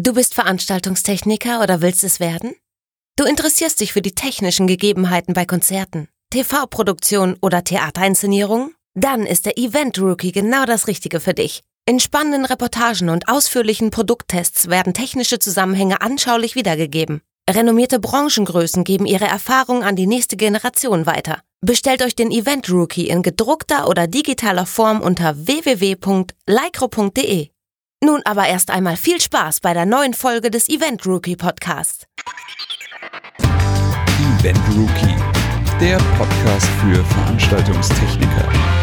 Du bist Veranstaltungstechniker oder willst es werden? Du interessierst dich für die technischen Gegebenheiten bei Konzerten, TV-Produktion oder Theaterinszenierungen? Dann ist der Event Rookie genau das Richtige für dich. In spannenden Reportagen und ausführlichen Produkttests werden technische Zusammenhänge anschaulich wiedergegeben. Renommierte Branchengrößen geben ihre Erfahrung an die nächste Generation weiter. Bestellt euch den Event Rookie in gedruckter oder digitaler Form unter www.lycro.de. Nun aber erst einmal viel Spaß bei der neuen Folge des Event Rookie Podcast. Event Rookie, der Podcast für Veranstaltungstechniker.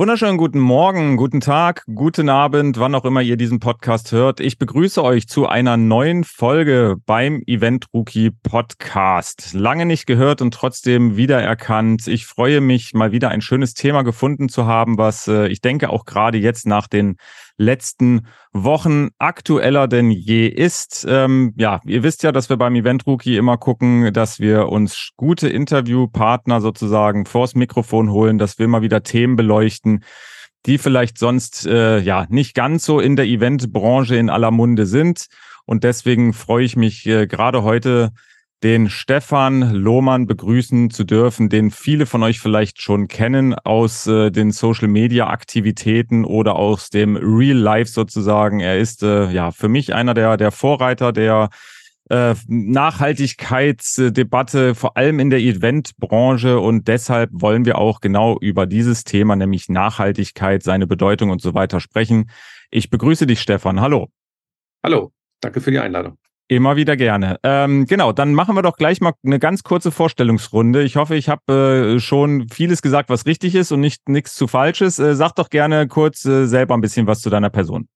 Wunderschönen guten Morgen, guten Tag, guten Abend, wann auch immer ihr diesen Podcast hört. Ich begrüße euch zu einer neuen Folge beim Event Rookie Podcast. Lange nicht gehört und trotzdem wiedererkannt. Ich freue mich, mal wieder ein schönes Thema gefunden zu haben, was äh, ich denke auch gerade jetzt nach den letzten Wochen aktueller denn je ist. Ähm, ja, ihr wisst ja, dass wir beim Event Rookie immer gucken, dass wir uns gute Interviewpartner sozusagen vors Mikrofon holen, dass wir immer wieder Themen beleuchten, die vielleicht sonst äh, ja nicht ganz so in der Eventbranche in aller Munde sind. Und deswegen freue ich mich äh, gerade heute den Stefan Lohmann begrüßen zu dürfen, den viele von euch vielleicht schon kennen aus äh, den Social Media Aktivitäten oder aus dem Real Life sozusagen. Er ist äh, ja für mich einer der, der Vorreiter der äh, Nachhaltigkeitsdebatte, vor allem in der Eventbranche. Und deshalb wollen wir auch genau über dieses Thema, nämlich Nachhaltigkeit, seine Bedeutung und so weiter sprechen. Ich begrüße dich, Stefan. Hallo. Hallo. Danke für die Einladung. Immer wieder gerne. Ähm, genau, dann machen wir doch gleich mal eine ganz kurze Vorstellungsrunde. Ich hoffe, ich habe äh, schon vieles gesagt, was richtig ist und nicht nichts zu falsches. Äh, sag doch gerne kurz äh, selber ein bisschen was zu deiner Person.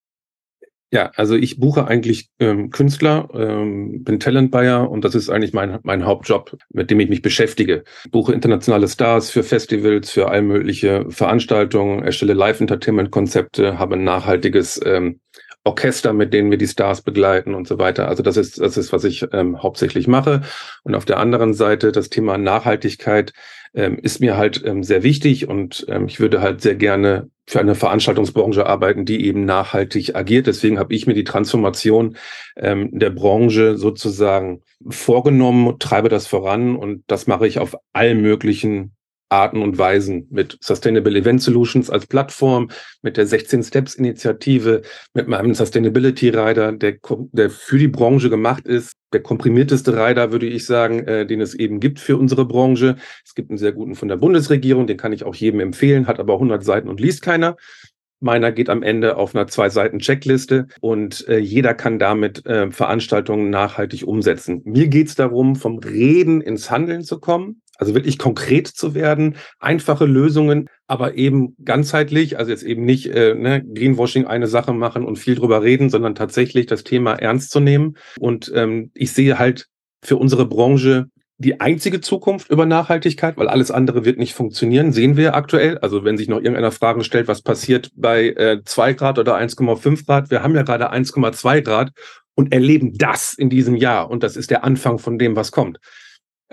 Ja, also ich buche eigentlich ähm, Künstler, ähm, bin Talent Buyer und das ist eigentlich mein, mein Hauptjob, mit dem ich mich beschäftige. Buche internationale Stars für Festivals, für all mögliche Veranstaltungen, erstelle Live-Entertainment-Konzepte, habe ein nachhaltiges ähm, Orchester, mit denen wir die Stars begleiten und so weiter. Also das ist, das ist, was ich ähm, hauptsächlich mache. Und auf der anderen Seite das Thema Nachhaltigkeit ähm, ist mir halt ähm, sehr wichtig und ähm, ich würde halt sehr gerne für eine Veranstaltungsbranche arbeiten, die eben nachhaltig agiert. Deswegen habe ich mir die Transformation ähm, der Branche sozusagen vorgenommen, treibe das voran und das mache ich auf allen möglichen Arten und Weisen mit Sustainable Event Solutions als Plattform, mit der 16 Steps Initiative, mit meinem Sustainability Rider, der, der für die Branche gemacht ist. Der komprimierteste Rider, würde ich sagen, äh, den es eben gibt für unsere Branche. Es gibt einen sehr guten von der Bundesregierung, den kann ich auch jedem empfehlen, hat aber 100 Seiten und liest keiner. Meiner geht am Ende auf einer zwei Seiten Checkliste und äh, jeder kann damit äh, Veranstaltungen nachhaltig umsetzen. Mir geht es darum, vom Reden ins Handeln zu kommen. Also wirklich konkret zu werden, einfache Lösungen, aber eben ganzheitlich, also jetzt eben nicht äh, ne, Greenwashing eine Sache machen und viel drüber reden, sondern tatsächlich das Thema ernst zu nehmen. Und ähm, ich sehe halt für unsere Branche die einzige Zukunft über Nachhaltigkeit, weil alles andere wird nicht funktionieren, sehen wir aktuell. Also wenn sich noch irgendeiner Fragen stellt, was passiert bei äh, 2 Grad oder 1,5 Grad, wir haben ja gerade 1,2 Grad und erleben das in diesem Jahr. Und das ist der Anfang von dem, was kommt.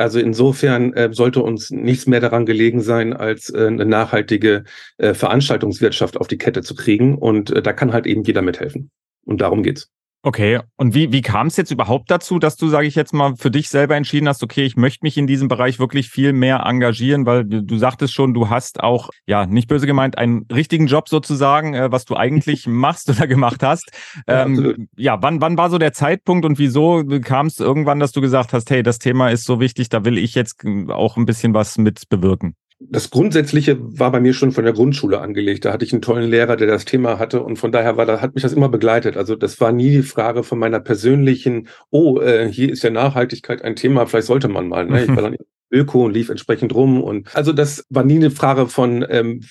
Also insofern äh, sollte uns nichts mehr daran gelegen sein, als äh, eine nachhaltige äh, Veranstaltungswirtschaft auf die Kette zu kriegen. Und äh, da kann halt eben jeder mithelfen. Und darum geht's. Okay, und wie, wie kam es jetzt überhaupt dazu, dass du, sage ich jetzt mal, für dich selber entschieden hast, okay, ich möchte mich in diesem Bereich wirklich viel mehr engagieren, weil du, du sagtest schon, du hast auch, ja, nicht böse gemeint, einen richtigen Job sozusagen, äh, was du eigentlich machst oder gemacht hast. Ähm, ja, ja, wann, wann war so der Zeitpunkt und wieso kam es irgendwann, dass du gesagt hast, hey, das Thema ist so wichtig, da will ich jetzt auch ein bisschen was mit bewirken? Das Grundsätzliche war bei mir schon von der Grundschule angelegt. Da hatte ich einen tollen Lehrer, der das Thema hatte und von daher war da, hat mich das immer begleitet. Also das war nie die Frage von meiner persönlichen, oh, äh, hier ist ja Nachhaltigkeit ein Thema, vielleicht sollte man mal. Ne? Ich war dann Öko und lief entsprechend rum. Und also das war nie eine Frage von, ähm,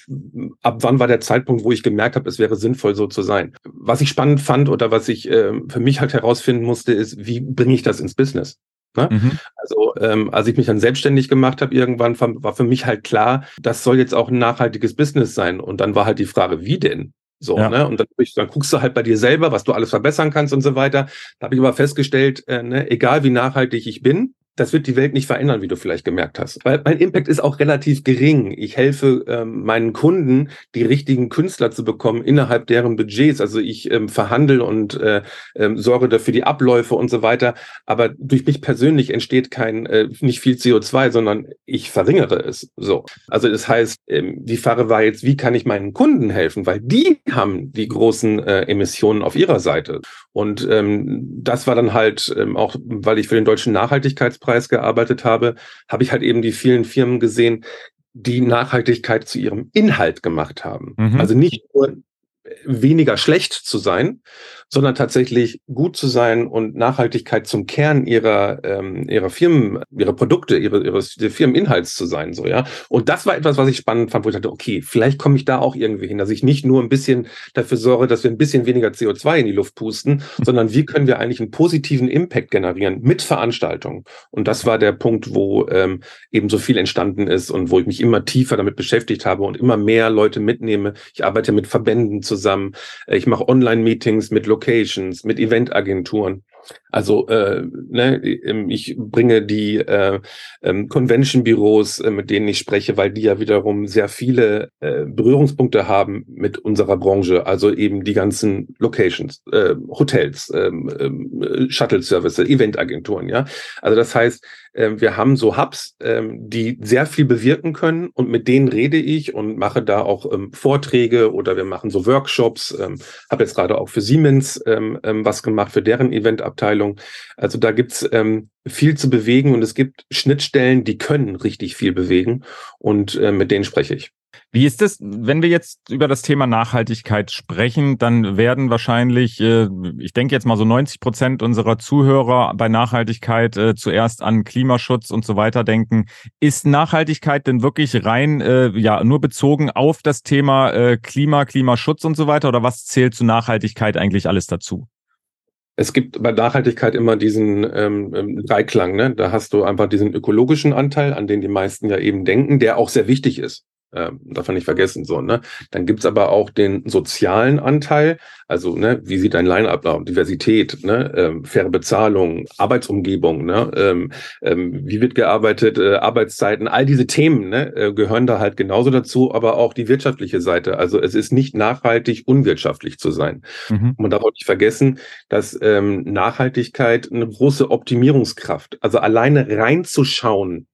ab wann war der Zeitpunkt, wo ich gemerkt habe, es wäre sinnvoll, so zu sein. Was ich spannend fand oder was ich äh, für mich halt herausfinden musste, ist, wie bringe ich das ins Business? Ne? Mhm. Also ähm, als ich mich dann selbstständig gemacht habe, irgendwann war für mich halt klar, das soll jetzt auch ein nachhaltiges Business sein. Und dann war halt die Frage, wie denn? So, ja. ne? Und dann, dann, guckst du halt bei dir selber, was du alles verbessern kannst und so weiter. Da habe ich aber festgestellt, äh, ne, egal wie nachhaltig ich bin, das wird die Welt nicht verändern, wie du vielleicht gemerkt hast. Weil mein Impact ist auch relativ gering. Ich helfe ähm, meinen Kunden, die richtigen Künstler zu bekommen innerhalb deren Budgets. Also ich ähm, verhandle und äh, ähm, sorge dafür die Abläufe und so weiter. Aber durch mich persönlich entsteht kein äh, nicht viel CO2, sondern ich verringere es. So. Also das heißt, ähm, die Frage war jetzt, wie kann ich meinen Kunden helfen? Weil die haben die großen äh, Emissionen auf ihrer Seite. Und ähm, das war dann halt ähm, auch, weil ich für den Deutschen Nachhaltigkeitspreis gearbeitet habe, habe ich halt eben die vielen Firmen gesehen, die Nachhaltigkeit zu ihrem Inhalt gemacht haben. Mhm. Also nicht nur weniger schlecht zu sein, sondern tatsächlich gut zu sein und Nachhaltigkeit zum Kern ihrer ähm, ihrer Firmen, ihrer Produkte, ihre, ihres Firmeninhalts zu sein, so ja. Und das war etwas, was ich spannend fand, wo ich dachte, okay, vielleicht komme ich da auch irgendwie hin, dass ich nicht nur ein bisschen dafür sorge, dass wir ein bisschen weniger CO2 in die Luft pusten, sondern wie können wir eigentlich einen positiven Impact generieren mit Veranstaltungen. Und das war der Punkt, wo ähm, eben so viel entstanden ist und wo ich mich immer tiefer damit beschäftigt habe und immer mehr Leute mitnehme. Ich arbeite mit Verbänden zusammen, ich mache Online-Meetings mit Locations, mit Eventagenturen. Also äh, ne, ähm, ich bringe die äh, ähm, Convention-Büros, äh, mit denen ich spreche, weil die ja wiederum sehr viele äh, Berührungspunkte haben mit unserer Branche. Also eben die ganzen Locations, äh, Hotels, ähm, äh, Shuttle-Services, Eventagenturen. Ja, also das heißt, äh, wir haben so Hubs, äh, die sehr viel bewirken können und mit denen rede ich und mache da auch ähm, Vorträge oder wir machen so Workshops. Ähm, Habe jetzt gerade auch für Siemens ähm, ähm, was gemacht für deren Eventabteilung. Abteilung. Also da gibt's ähm, viel zu bewegen und es gibt Schnittstellen, die können richtig viel bewegen und äh, mit denen spreche ich. Wie ist es, wenn wir jetzt über das Thema Nachhaltigkeit sprechen, dann werden wahrscheinlich, äh, ich denke jetzt mal so 90 Prozent unserer Zuhörer bei Nachhaltigkeit äh, zuerst an Klimaschutz und so weiter denken. Ist Nachhaltigkeit denn wirklich rein, äh, ja, nur bezogen auf das Thema Klima, Klimaschutz und so weiter oder was zählt zu Nachhaltigkeit eigentlich alles dazu? Es gibt bei Nachhaltigkeit immer diesen ähm, ähm, Dreiklang. Ne? Da hast du einfach diesen ökologischen Anteil, an den die meisten ja eben denken, der auch sehr wichtig ist. Ähm, darf man nicht vergessen, so, ne? Dann gibt's aber auch den sozialen Anteil, also, ne, wie sieht dein Line-Up aus? Diversität, ne, ähm, faire Bezahlung, Arbeitsumgebung, ne, ähm, ähm, wie wird gearbeitet, äh, Arbeitszeiten, all diese Themen, ne, äh, gehören da halt genauso dazu, aber auch die wirtschaftliche Seite. Also es ist nicht nachhaltig, unwirtschaftlich zu sein. Mhm. Man darf auch nicht vergessen, dass ähm, Nachhaltigkeit eine große Optimierungskraft, also alleine reinzuschauen,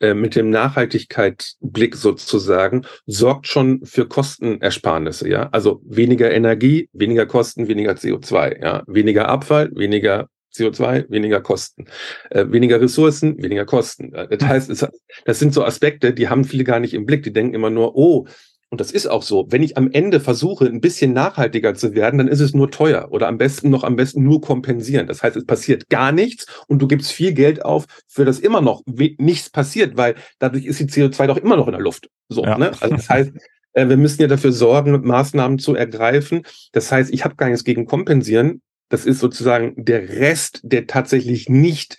äh, mit dem Nachhaltigkeitsblick sozusagen sorgt schon für Kostenersparnisse, ja. Also weniger Energie, weniger Kosten, weniger CO2, ja. Weniger Abfall, weniger CO2, weniger Kosten. Äh, weniger Ressourcen, weniger Kosten. Das heißt, es, das sind so Aspekte, die haben viele gar nicht im Blick. Die denken immer nur, oh, und das ist auch so, wenn ich am Ende versuche, ein bisschen nachhaltiger zu werden, dann ist es nur teuer oder am besten noch am besten nur kompensieren. Das heißt, es passiert gar nichts und du gibst viel Geld auf, für das immer noch nichts passiert, weil dadurch ist die CO2 doch immer noch in der Luft. So, ja. ne? Also das heißt, äh, wir müssen ja dafür sorgen, Maßnahmen zu ergreifen. Das heißt, ich habe gar nichts gegen kompensieren. Das ist sozusagen der Rest, der tatsächlich nicht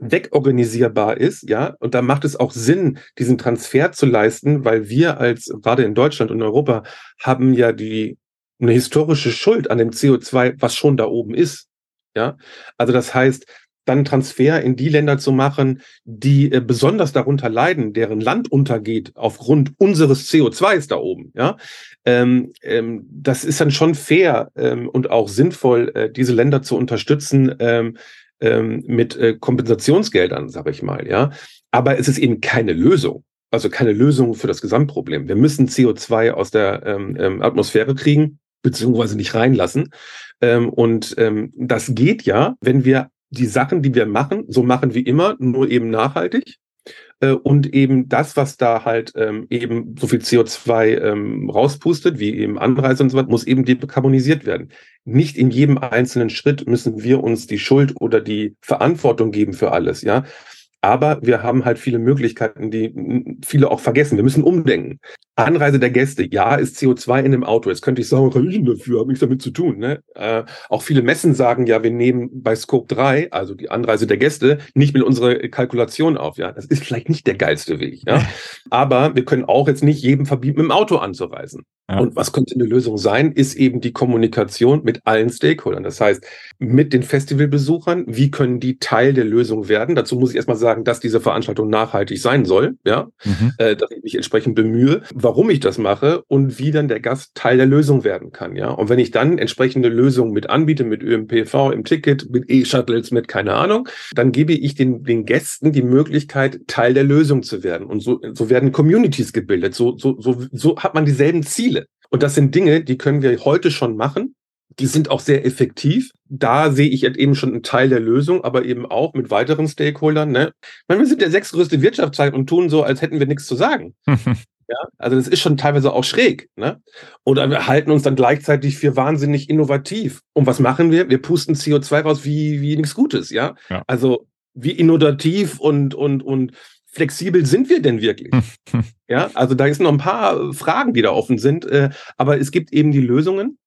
wegorganisierbar ist, ja, und da macht es auch Sinn, diesen Transfer zu leisten, weil wir als, gerade in Deutschland und Europa, haben ja die, eine historische Schuld an dem CO2, was schon da oben ist, ja. Also das heißt, dann Transfer in die Länder zu machen, die äh, besonders darunter leiden, deren Land untergeht aufgrund unseres CO2s da oben, ja, ähm, ähm, das ist dann schon fair ähm, und auch sinnvoll, äh, diese Länder zu unterstützen, ähm, mit äh, Kompensationsgeldern, sage ich mal, ja. Aber es ist eben keine Lösung. Also keine Lösung für das Gesamtproblem. Wir müssen CO2 aus der ähm, ähm, Atmosphäre kriegen, beziehungsweise nicht reinlassen. Ähm, und ähm, das geht ja, wenn wir die Sachen, die wir machen, so machen wie immer, nur eben nachhaltig. Äh, und eben das, was da halt ähm, eben so viel CO2 ähm, rauspustet, wie eben Anreise und so weiter, muss eben dekarbonisiert werden. Nicht in jedem einzelnen Schritt müssen wir uns die Schuld oder die Verantwortung geben für alles, ja. Aber wir haben halt viele Möglichkeiten, die viele auch vergessen. Wir müssen umdenken. Anreise der Gäste, ja, ist CO2 in dem Auto. Jetzt könnte ich sagen, was ich denn dafür? Habe nichts damit zu tun. Ne? Äh, auch viele Messen sagen ja, wir nehmen bei Scope 3, also die Anreise der Gäste, nicht mit unserer Kalkulation auf. Ja, das ist vielleicht nicht der geilste Weg. Ja, aber wir können auch jetzt nicht jedem verbieten, mit dem Auto anzureisen. Ja. Und was könnte eine Lösung sein, ist eben die Kommunikation mit allen Stakeholdern. Das heißt, mit den Festivalbesuchern, wie können die Teil der Lösung werden? Dazu muss ich erstmal sagen, dass diese Veranstaltung nachhaltig sein soll, ja, mhm. äh, dass ich mich entsprechend bemühe, warum ich das mache und wie dann der Gast Teil der Lösung werden kann, ja. Und wenn ich dann entsprechende Lösungen mit anbiete, mit ÖMPV im Ticket, mit E-Shuttles, mit keine Ahnung, dann gebe ich den, den Gästen die Möglichkeit, Teil der Lösung zu werden. Und so, so werden Communities gebildet. So, so, so, so hat man dieselben Ziele. Und das sind Dinge, die können wir heute schon machen. Die sind auch sehr effektiv. Da sehe ich eben schon einen Teil der Lösung, aber eben auch mit weiteren Stakeholdern. Ne? Meine, wir sind der sechstgrößte Wirtschaftsteil und tun so, als hätten wir nichts zu sagen. ja, also das ist schon teilweise auch schräg. Ne? Oder wir halten uns dann gleichzeitig für wahnsinnig innovativ. Und was machen wir? Wir pusten CO2 raus wie, wie nichts Gutes. Ja, ja. also wie innovativ und, und, und flexibel sind wir denn wirklich? ja, also da ist noch ein paar Fragen, die da offen sind, äh, aber es gibt eben die Lösungen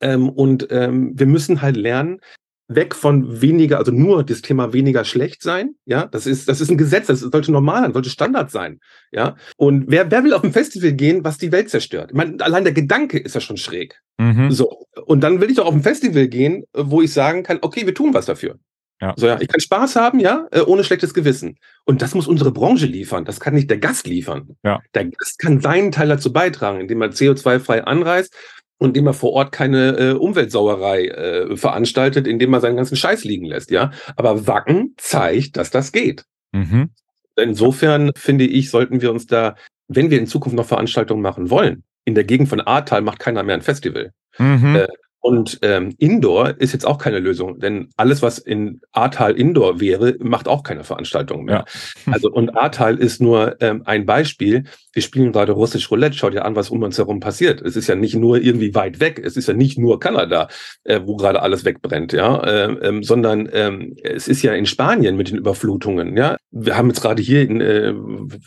ähm, und ähm, wir müssen halt lernen, weg von weniger, also nur das Thema weniger schlecht sein, ja, das ist, das ist ein Gesetz, das sollte normal sein, sollte Standard sein, ja. Und wer, wer will auf ein Festival gehen, was die Welt zerstört? Ich meine, allein der Gedanke ist ja schon schräg. Mhm. So. Und dann will ich doch auf ein Festival gehen, wo ich sagen kann, okay, wir tun was dafür. Ja. So, ja, ich kann Spaß haben, ja, äh, ohne schlechtes Gewissen. Und das muss unsere Branche liefern. Das kann nicht der Gast liefern. Ja. Der Gast kann seinen Teil dazu beitragen, indem er CO2-frei anreist und indem er vor Ort keine äh, Umweltsauerei äh, veranstaltet, indem er seinen ganzen Scheiß liegen lässt, ja. Aber Wacken zeigt, dass das geht. Mhm. Insofern finde ich, sollten wir uns da, wenn wir in Zukunft noch Veranstaltungen machen wollen, in der Gegend von Ahrtal macht keiner mehr ein Festival. Mhm. Äh, und ähm, Indoor ist jetzt auch keine Lösung, denn alles, was in Ahrtal Indoor wäre, macht auch keine Veranstaltung mehr. Ja. Also und Ahrtal ist nur ähm, ein Beispiel. Wir spielen gerade russisch Roulette. Schaut dir an, was um uns herum passiert. Es ist ja nicht nur irgendwie weit weg. Es ist ja nicht nur Kanada, äh, wo gerade alles wegbrennt, ja, äh, ähm, sondern ähm, es ist ja in Spanien mit den Überflutungen. Ja, wir haben jetzt gerade hier, in, äh,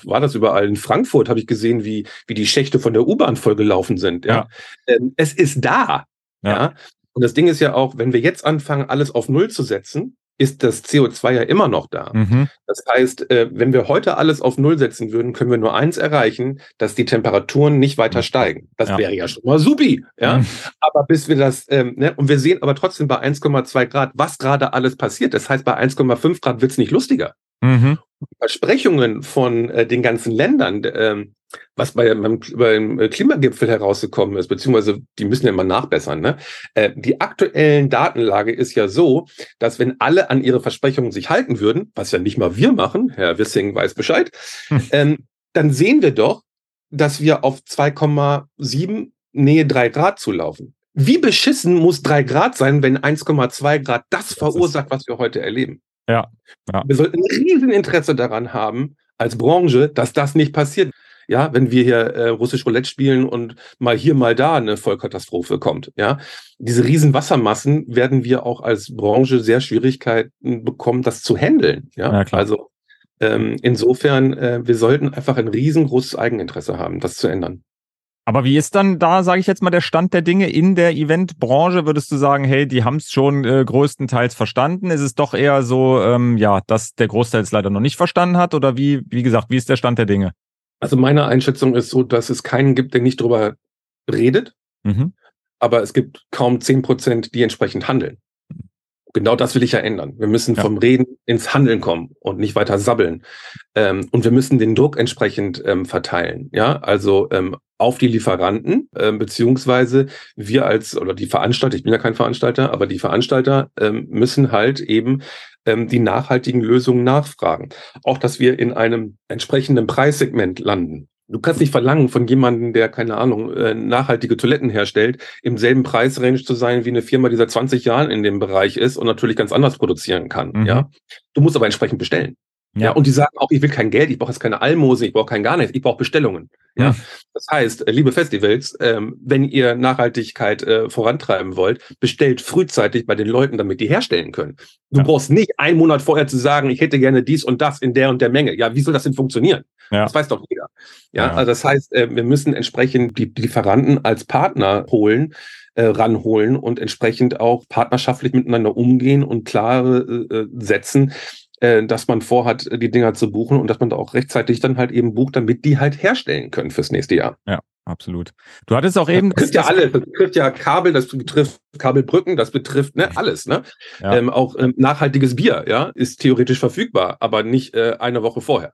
war das überall in Frankfurt, habe ich gesehen, wie wie die Schächte von der U-Bahn vollgelaufen sind. Ja, ja. Ähm, es ist da. Ja. ja. Und das Ding ist ja auch, wenn wir jetzt anfangen, alles auf Null zu setzen, ist das CO2 ja immer noch da. Mhm. Das heißt, äh, wenn wir heute alles auf Null setzen würden, können wir nur eins erreichen, dass die Temperaturen nicht weiter mhm. steigen. Das ja. wäre ja schon mal supi. Ja? Mhm. Aber bis wir das, ähm, ne? und wir sehen aber trotzdem bei 1,2 Grad, was gerade alles passiert. Das heißt, bei 1,5 Grad wird es nicht lustiger. Mhm. Versprechungen von äh, den ganzen Ländern, äh, was bei, beim, beim Klimagipfel herausgekommen ist, beziehungsweise die müssen ja mal nachbessern. Ne? Äh, die aktuellen Datenlage ist ja so, dass wenn alle an ihre Versprechungen sich halten würden, was ja nicht mal wir machen, Herr Wissing weiß Bescheid, hm. ähm, dann sehen wir doch, dass wir auf 2,7 Nähe 3 Grad zulaufen. Wie beschissen muss 3 Grad sein, wenn 1,2 Grad das verursacht, was wir heute erleben? Ja, ja. Wir sollten ein Rieseninteresse daran haben, als Branche, dass das nicht passiert ja, wenn wir hier äh, russisch Roulette spielen und mal hier, mal da eine Vollkatastrophe kommt, ja. Diese riesen Wassermassen werden wir auch als Branche sehr Schwierigkeiten bekommen, das zu handeln, ja. ja klar. Also ähm, insofern, äh, wir sollten einfach ein riesengroßes Eigeninteresse haben, das zu ändern. Aber wie ist dann da, sage ich jetzt mal, der Stand der Dinge in der Eventbranche? Würdest du sagen, hey, die haben es schon äh, größtenteils verstanden? Ist es doch eher so, ähm, ja, dass der Großteil es leider noch nicht verstanden hat? Oder wie, wie gesagt, wie ist der Stand der Dinge? Also meine Einschätzung ist so, dass es keinen gibt, der nicht drüber redet, mhm. aber es gibt kaum zehn Prozent, die entsprechend handeln. Genau das will ich ja ändern. Wir müssen ja. vom Reden ins Handeln kommen und nicht weiter sabbeln. Ähm, und wir müssen den Druck entsprechend ähm, verteilen. Ja, also ähm, auf die Lieferanten, äh, beziehungsweise wir als, oder die Veranstalter, ich bin ja kein Veranstalter, aber die Veranstalter ähm, müssen halt eben ähm, die nachhaltigen Lösungen nachfragen. Auch, dass wir in einem entsprechenden Preissegment landen. Du kannst nicht verlangen von jemandem, der, keine Ahnung, äh, nachhaltige Toiletten herstellt, im selben Preisrange zu sein wie eine Firma, die seit 20 Jahren in dem Bereich ist und natürlich ganz anders produzieren kann. Mhm. Ja, Du musst aber entsprechend bestellen. Ja. ja. und die sagen auch, ich will kein Geld, ich brauche jetzt keine Almosen, ich brauche kein gar nichts, ich brauche Bestellungen. Ja, hm. das heißt, äh, liebe Festivals, ähm, wenn ihr Nachhaltigkeit äh, vorantreiben wollt, bestellt frühzeitig bei den Leuten, damit die herstellen können. Du ja. brauchst nicht einen Monat vorher zu sagen, ich hätte gerne dies und das in der und der Menge. Ja, wie soll das denn funktionieren? Ja. Das weiß doch jeder. Ja, ja. also das heißt, äh, wir müssen entsprechend die Lieferanten als Partner holen, äh, ranholen und entsprechend auch partnerschaftlich miteinander umgehen und klare äh, setzen, äh, dass man vorhat, die Dinger zu buchen und dass man da auch rechtzeitig dann halt eben bucht, damit die halt herstellen können fürs nächste Jahr. Ja, absolut. Du hattest auch eben. Das betrifft ja alle, das betrifft ja Kabel, das betrifft Kabelbrücken, das betrifft ne, alles, ne? Ja. Ähm, auch ähm, nachhaltiges Bier, ja, ist theoretisch verfügbar, aber nicht äh, eine Woche vorher.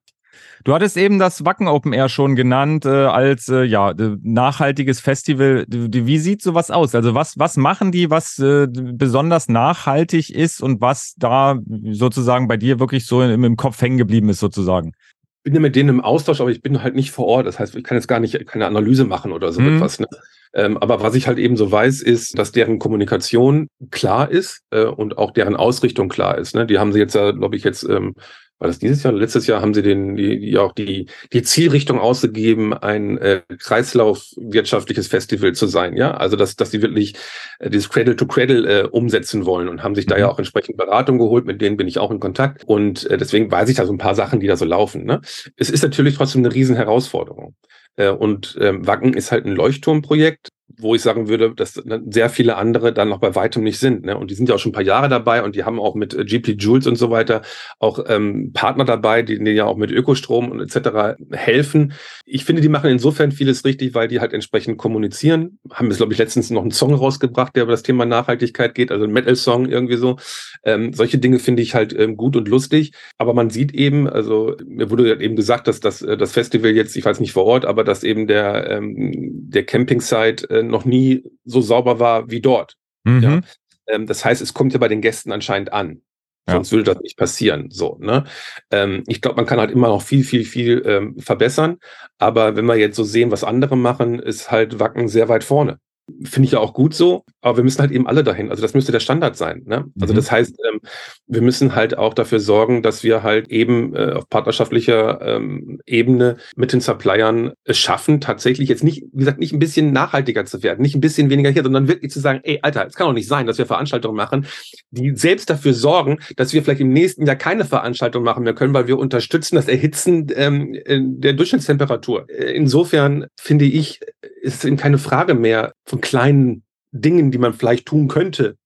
Du hattest eben das Wacken Open Air schon genannt äh, als äh, ja nachhaltiges Festival. Wie sieht sowas aus? Also was was machen die, was äh, besonders nachhaltig ist und was da sozusagen bei dir wirklich so im, im Kopf hängen geblieben ist sozusagen? Ich bin ja mit denen im Austausch, aber ich bin halt nicht vor Ort. Das heißt, ich kann jetzt gar nicht keine Analyse machen oder so mhm. etwas. Ne? Ähm, aber was ich halt eben so weiß, ist, dass deren Kommunikation klar ist äh, und auch deren Ausrichtung klar ist. Ne? Die haben sie jetzt ja, glaube ich, jetzt ähm, war das dieses Jahr oder letztes Jahr haben sie den, die, die auch die, die Zielrichtung ausgegeben, ein äh, kreislaufwirtschaftliches Festival zu sein, ja. Also dass, dass sie wirklich äh, dieses Cradle to Cradle äh, umsetzen wollen und haben sich mhm. da ja auch entsprechend Beratung geholt, mit denen bin ich auch in Kontakt. Und äh, deswegen weiß ich da so ein paar Sachen, die da so laufen. Ne? Es ist natürlich trotzdem eine riesen Herausforderung. Äh, und ähm, Wacken ist halt ein Leuchtturmprojekt wo ich sagen würde, dass sehr viele andere dann noch bei weitem nicht sind. Ne? Und die sind ja auch schon ein paar Jahre dabei und die haben auch mit äh, GP Jules und so weiter auch ähm, Partner dabei, die denen ja auch mit Ökostrom und etc. helfen. Ich finde, die machen insofern vieles richtig, weil die halt entsprechend kommunizieren. Haben jetzt, glaube ich, letztens noch einen Song rausgebracht, der über das Thema Nachhaltigkeit geht, also ein Metal-Song irgendwie so. Ähm, solche Dinge finde ich halt ähm, gut und lustig. Aber man sieht eben, also mir wurde eben gesagt, dass das, äh, das Festival jetzt, ich weiß nicht vor Ort, aber dass eben der, ähm, der Camping-Site äh, noch nie so sauber war wie dort. Mhm. Ja? Ähm, das heißt, es kommt ja bei den Gästen anscheinend an. Ja. Sonst würde das nicht passieren. So, ne? Ähm, ich glaube, man kann halt immer noch viel, viel, viel ähm, verbessern. Aber wenn wir jetzt so sehen, was andere machen, ist halt Wacken sehr weit vorne. Finde ich ja auch gut so, aber wir müssen halt eben alle dahin. Also das müsste der Standard sein. Ne? Also mhm. das heißt, ähm, wir müssen halt auch dafür sorgen, dass wir halt eben äh, auf partnerschaftlicher ähm, Ebene mit den Suppliern es schaffen, tatsächlich jetzt nicht, wie gesagt, nicht ein bisschen nachhaltiger zu werden, nicht ein bisschen weniger hier, sondern wirklich zu sagen, ey, Alter, es kann doch nicht sein, dass wir Veranstaltungen machen, die selbst dafür sorgen, dass wir vielleicht im nächsten Jahr keine Veranstaltung machen mehr können, weil wir unterstützen das Erhitzen ähm, der Durchschnittstemperatur. Äh, insofern finde ich, ist eben keine Frage mehr von kleinen Dingen, die man vielleicht tun könnte,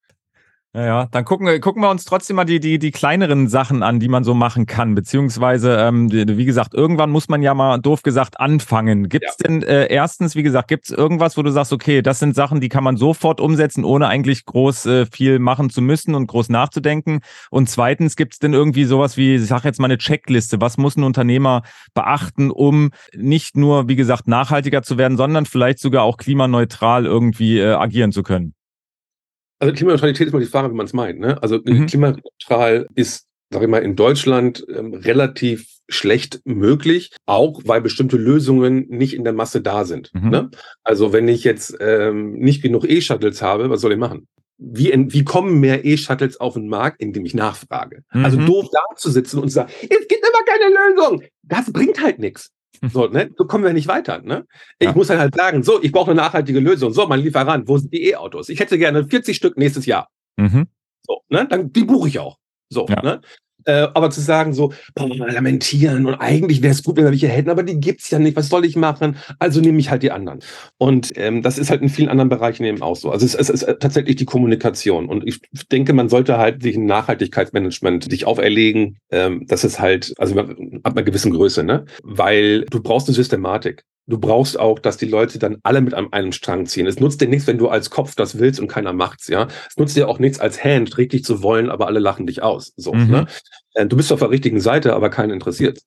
ja, ja, dann gucken, gucken wir uns trotzdem mal die, die, die kleineren Sachen an, die man so machen kann. Beziehungsweise, ähm, wie gesagt, irgendwann muss man ja mal doof gesagt anfangen. Gibt es ja. denn äh, erstens, wie gesagt, gibt es irgendwas, wo du sagst, okay, das sind Sachen, die kann man sofort umsetzen, ohne eigentlich groß äh, viel machen zu müssen und groß nachzudenken? Und zweitens, gibt es denn irgendwie sowas wie, ich sag jetzt mal eine Checkliste, was muss ein Unternehmer beachten, um nicht nur, wie gesagt, nachhaltiger zu werden, sondern vielleicht sogar auch klimaneutral irgendwie äh, agieren zu können? Also Klimaneutralität ist mal die Frage, wie man es meint. Ne? Also mhm. klimaneutral ist, sag ich mal, in Deutschland ähm, relativ schlecht möglich, auch weil bestimmte Lösungen nicht in der Masse da sind. Mhm. Ne? Also wenn ich jetzt ähm, nicht genug E-Shuttles habe, was soll ich machen? Wie, wie kommen mehr E-Shuttles auf den Markt, indem ich nachfrage? Also mhm. Also doof da zu sitzen und zu sagen, es gibt immer keine Lösung. Das bringt halt nichts. So, ne? so kommen wir nicht weiter. Ne? Ich ja. muss dann halt sagen, so, ich brauche eine nachhaltige Lösung. So, mein Lieferant, wo sind die E-Autos? Ich hätte gerne 40 Stück nächstes Jahr. Mhm. So, ne? Dann, die buche ich auch. So, ja. ne? Äh, aber zu sagen so, boah, lamentieren und eigentlich wäre es gut, wenn wir welche hätten, aber die gibt's ja nicht, was soll ich machen? Also nehme ich halt die anderen. Und ähm, das ist halt in vielen anderen Bereichen eben auch so. Also es, es ist tatsächlich die Kommunikation. Und ich denke, man sollte halt sich ein Nachhaltigkeitsmanagement sich auferlegen, ähm, das ist halt, also ab einer gewissen Größe, ne? Weil du brauchst eine Systematik. Du brauchst auch, dass die Leute dann alle mit an einem Strang ziehen. Es nutzt dir nichts, wenn du als Kopf das willst und keiner macht's, ja. Es nutzt dir auch nichts als Hand, richtig zu wollen, aber alle lachen dich aus. So, mhm. ne? Äh, du bist auf der richtigen Seite, aber keinen interessiert.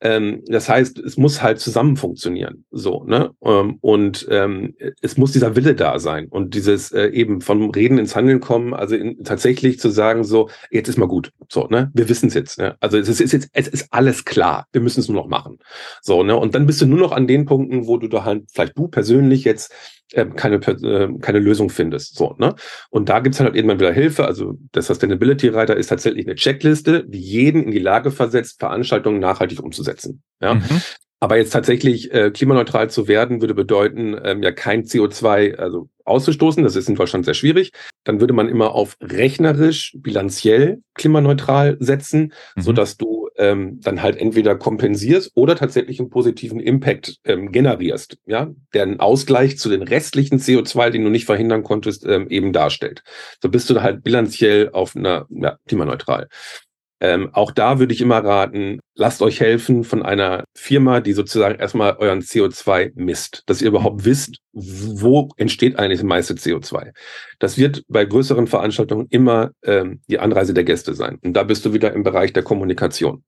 Ähm, das heißt, es muss halt zusammen funktionieren. So, ne? Ähm, und ähm, es muss dieser Wille da sein und dieses äh, eben vom Reden ins Handeln kommen, also in, tatsächlich zu sagen, so, jetzt ist mal gut. So, ne? Wir wissen es jetzt. Ne? Also es ist, jetzt, es ist alles klar. Wir müssen es nur noch machen. So, ne? Und dann bist du nur noch an den Punkt, Punkten, wo du da halt, vielleicht du persönlich jetzt ähm, keine, äh, keine Lösung findest. So, ne? Und da gibt's halt irgendwann wieder Hilfe. Also der Sustainability-Reiter ist tatsächlich eine Checkliste, die jeden in die Lage versetzt, Veranstaltungen nachhaltig umzusetzen. Ja? Mhm. Aber jetzt tatsächlich äh, klimaneutral zu werden, würde bedeuten, ähm, ja kein CO2 also auszustoßen. Das ist in Deutschland sehr schwierig. Dann würde man immer auf rechnerisch, bilanziell klimaneutral setzen, mhm. so dass du ähm, dann halt entweder kompensierst oder tatsächlich einen positiven Impact ähm, generierst, ja, der einen Ausgleich zu den restlichen CO2, den du nicht verhindern konntest, ähm, eben darstellt. So bist du halt bilanziell auf einer ja, klimaneutral. Ähm, auch da würde ich immer raten, lasst euch helfen von einer Firma, die sozusagen erstmal euren CO2 misst, dass ihr überhaupt wisst, wo entsteht eigentlich das meiste CO2. Das wird bei größeren Veranstaltungen immer ähm, die Anreise der Gäste sein. Und da bist du wieder im Bereich der Kommunikation.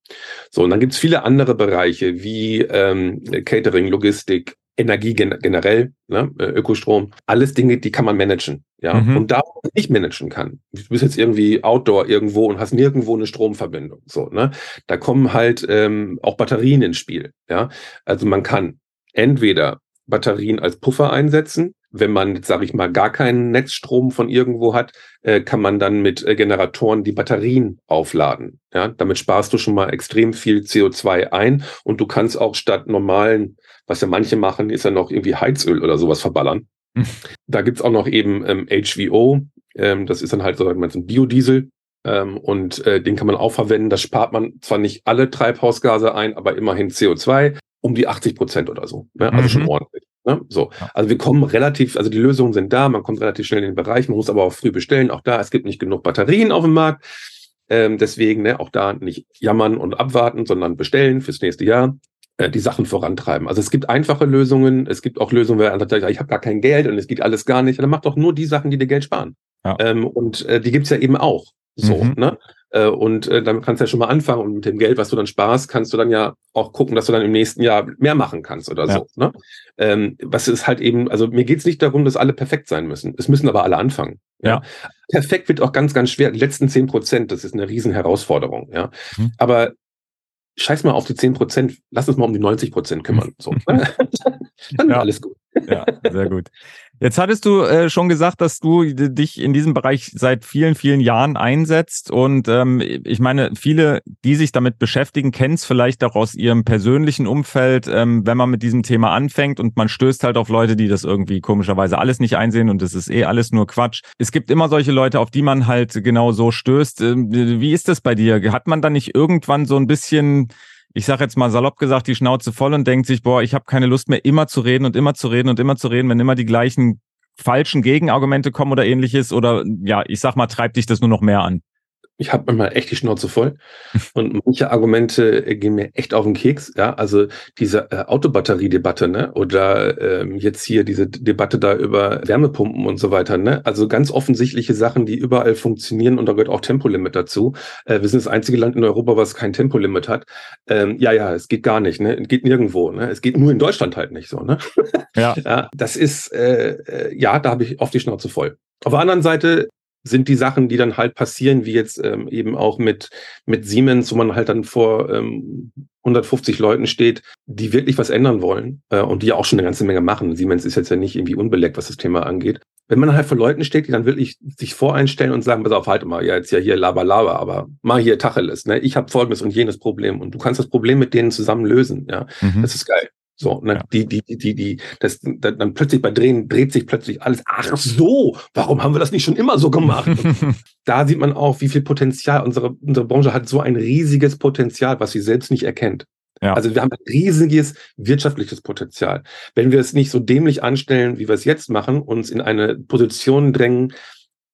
So, und dann gibt's viele andere Bereiche wie ähm, Catering, Logistik, Energie gen generell, ne, äh, Ökostrom, alles Dinge, die kann man managen. Ja, mhm. und da wo man nicht managen kann. Du bist jetzt irgendwie Outdoor irgendwo und hast nirgendwo eine Stromverbindung. So, ne? Da kommen halt ähm, auch Batterien ins Spiel. Ja, also man kann entweder Batterien als Puffer einsetzen. Wenn man, sage ich mal, gar keinen Netzstrom von irgendwo hat, äh, kann man dann mit äh, Generatoren die Batterien aufladen. Ja, damit sparst du schon mal extrem viel CO2 ein und du kannst auch statt normalen was ja manche machen, ist ja noch irgendwie Heizöl oder sowas verballern. Hm. Da gibt's auch noch eben ähm, HVO. Ähm, das ist dann halt so ein Biodiesel. Ähm, und äh, den kann man auch verwenden. Das spart man zwar nicht alle Treibhausgase ein, aber immerhin CO2 um die 80 Prozent oder so. Ne? Also mhm. schon ordentlich. Ne? So. Also wir kommen relativ, also die Lösungen sind da, man kommt relativ schnell in den Bereich, man muss aber auch früh bestellen. Auch da, es gibt nicht genug Batterien auf dem Markt. Ähm, deswegen ne, auch da nicht jammern und abwarten, sondern bestellen fürs nächste Jahr. Äh, die Sachen vorantreiben. Also es gibt einfache Lösungen, es gibt auch Lösungen, wer sagt, ich habe gar kein Geld und es geht alles gar nicht. Dann mach doch nur die Sachen, die dir Geld sparen. Ja. Ähm, und äh, die gibt's ja eben auch. So, mhm. ne? Äh, und äh, dann kannst du ja schon mal anfangen und mit dem Geld, was du dann sparst, kannst du dann ja auch gucken, dass du dann im nächsten Jahr mehr machen kannst oder ja. so. Ne? Ähm, was ist halt eben, also mir geht's nicht darum, dass alle perfekt sein müssen. Es müssen aber alle anfangen. Ja. ja. Perfekt wird auch ganz, ganz schwer. Die letzten zehn Prozent, das ist eine riesen Herausforderung. Ja. Mhm. Aber scheiß mal auf die 10 Prozent, lass uns mal um die 90 Prozent kümmern. So. Dann ja. alles gut. Ja, sehr gut. Jetzt hattest du äh, schon gesagt, dass du dich in diesem Bereich seit vielen, vielen Jahren einsetzt. Und ähm, ich meine, viele, die sich damit beschäftigen, kennen es vielleicht auch aus ihrem persönlichen Umfeld, ähm, wenn man mit diesem Thema anfängt und man stößt halt auf Leute, die das irgendwie komischerweise alles nicht einsehen und es ist eh alles nur Quatsch. Es gibt immer solche Leute, auf die man halt genau so stößt. Ähm, wie ist das bei dir? Hat man da nicht irgendwann so ein bisschen ich sage jetzt mal salopp gesagt, die Schnauze voll und denkt sich, boah, ich habe keine Lust mehr, immer zu reden und immer zu reden und immer zu reden, wenn immer die gleichen falschen Gegenargumente kommen oder ähnliches? Oder ja, ich sag mal, treibt dich das nur noch mehr an? Ich habe manchmal echt die Schnauze voll und manche Argumente äh, gehen mir echt auf den Keks. Ja, also diese äh, Autobatterie-Debatte, ne, oder ähm, jetzt hier diese Debatte da über Wärmepumpen und so weiter, ne, also ganz offensichtliche Sachen, die überall funktionieren und da gehört auch Tempolimit dazu. Äh, wir sind das einzige Land in Europa, was kein Tempolimit hat. Ähm, ja, ja, es geht gar nicht, ne, es geht nirgendwo, ne, es geht nur in Deutschland halt nicht so, ne. Ja, ja das ist, äh, äh ja, da habe ich oft die Schnauze voll. Auf der anderen Seite sind die Sachen, die dann halt passieren, wie jetzt ähm, eben auch mit, mit Siemens, wo man halt dann vor ähm, 150 Leuten steht, die wirklich was ändern wollen äh, und die ja auch schon eine ganze Menge machen. Siemens ist jetzt ja nicht irgendwie unbeleckt, was das Thema angeht. Wenn man halt vor Leuten steht, die dann wirklich sich voreinstellen und sagen, pass auf, halt mal, ja, jetzt ja hier Laba Laba, aber mal hier Tacheles, ne? Ich habe folgendes und jenes Problem und du kannst das Problem mit denen zusammen lösen, ja. Mhm. Das ist geil. So, ne, ja. die, die, die, die, das, dann plötzlich bei Drehen dreht sich plötzlich alles. Ach so, warum haben wir das nicht schon immer so gemacht? da sieht man auch, wie viel Potenzial unsere, unsere Branche hat so ein riesiges Potenzial, was sie selbst nicht erkennt. Ja. Also wir haben ein riesiges wirtschaftliches Potenzial. Wenn wir es nicht so dämlich anstellen, wie wir es jetzt machen, uns in eine Position drängen,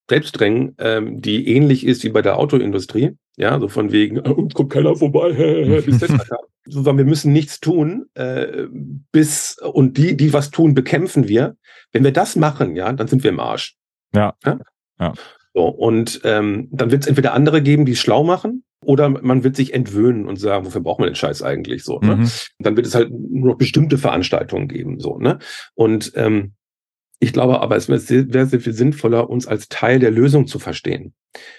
selbst drängen, ähm, die ähnlich ist wie bei der Autoindustrie, ja, so von wegen, äh, uns kommt keiner vorbei, bis das so, wir müssen nichts tun, äh, bis und die, die was tun, bekämpfen wir. Wenn wir das machen, ja, dann sind wir im Arsch. Ja. ja? ja. So, und ähm, dann wird es entweder andere geben, die es schlau machen, oder man wird sich entwöhnen und sagen, wofür braucht man den Scheiß eigentlich so? Ne? Mhm. Dann wird es halt nur noch bestimmte Veranstaltungen geben, so, ne? Und ähm, Ich glaube aber, es wäre sehr, viel sinnvoller, uns als Teil der Lösung zu verstehen.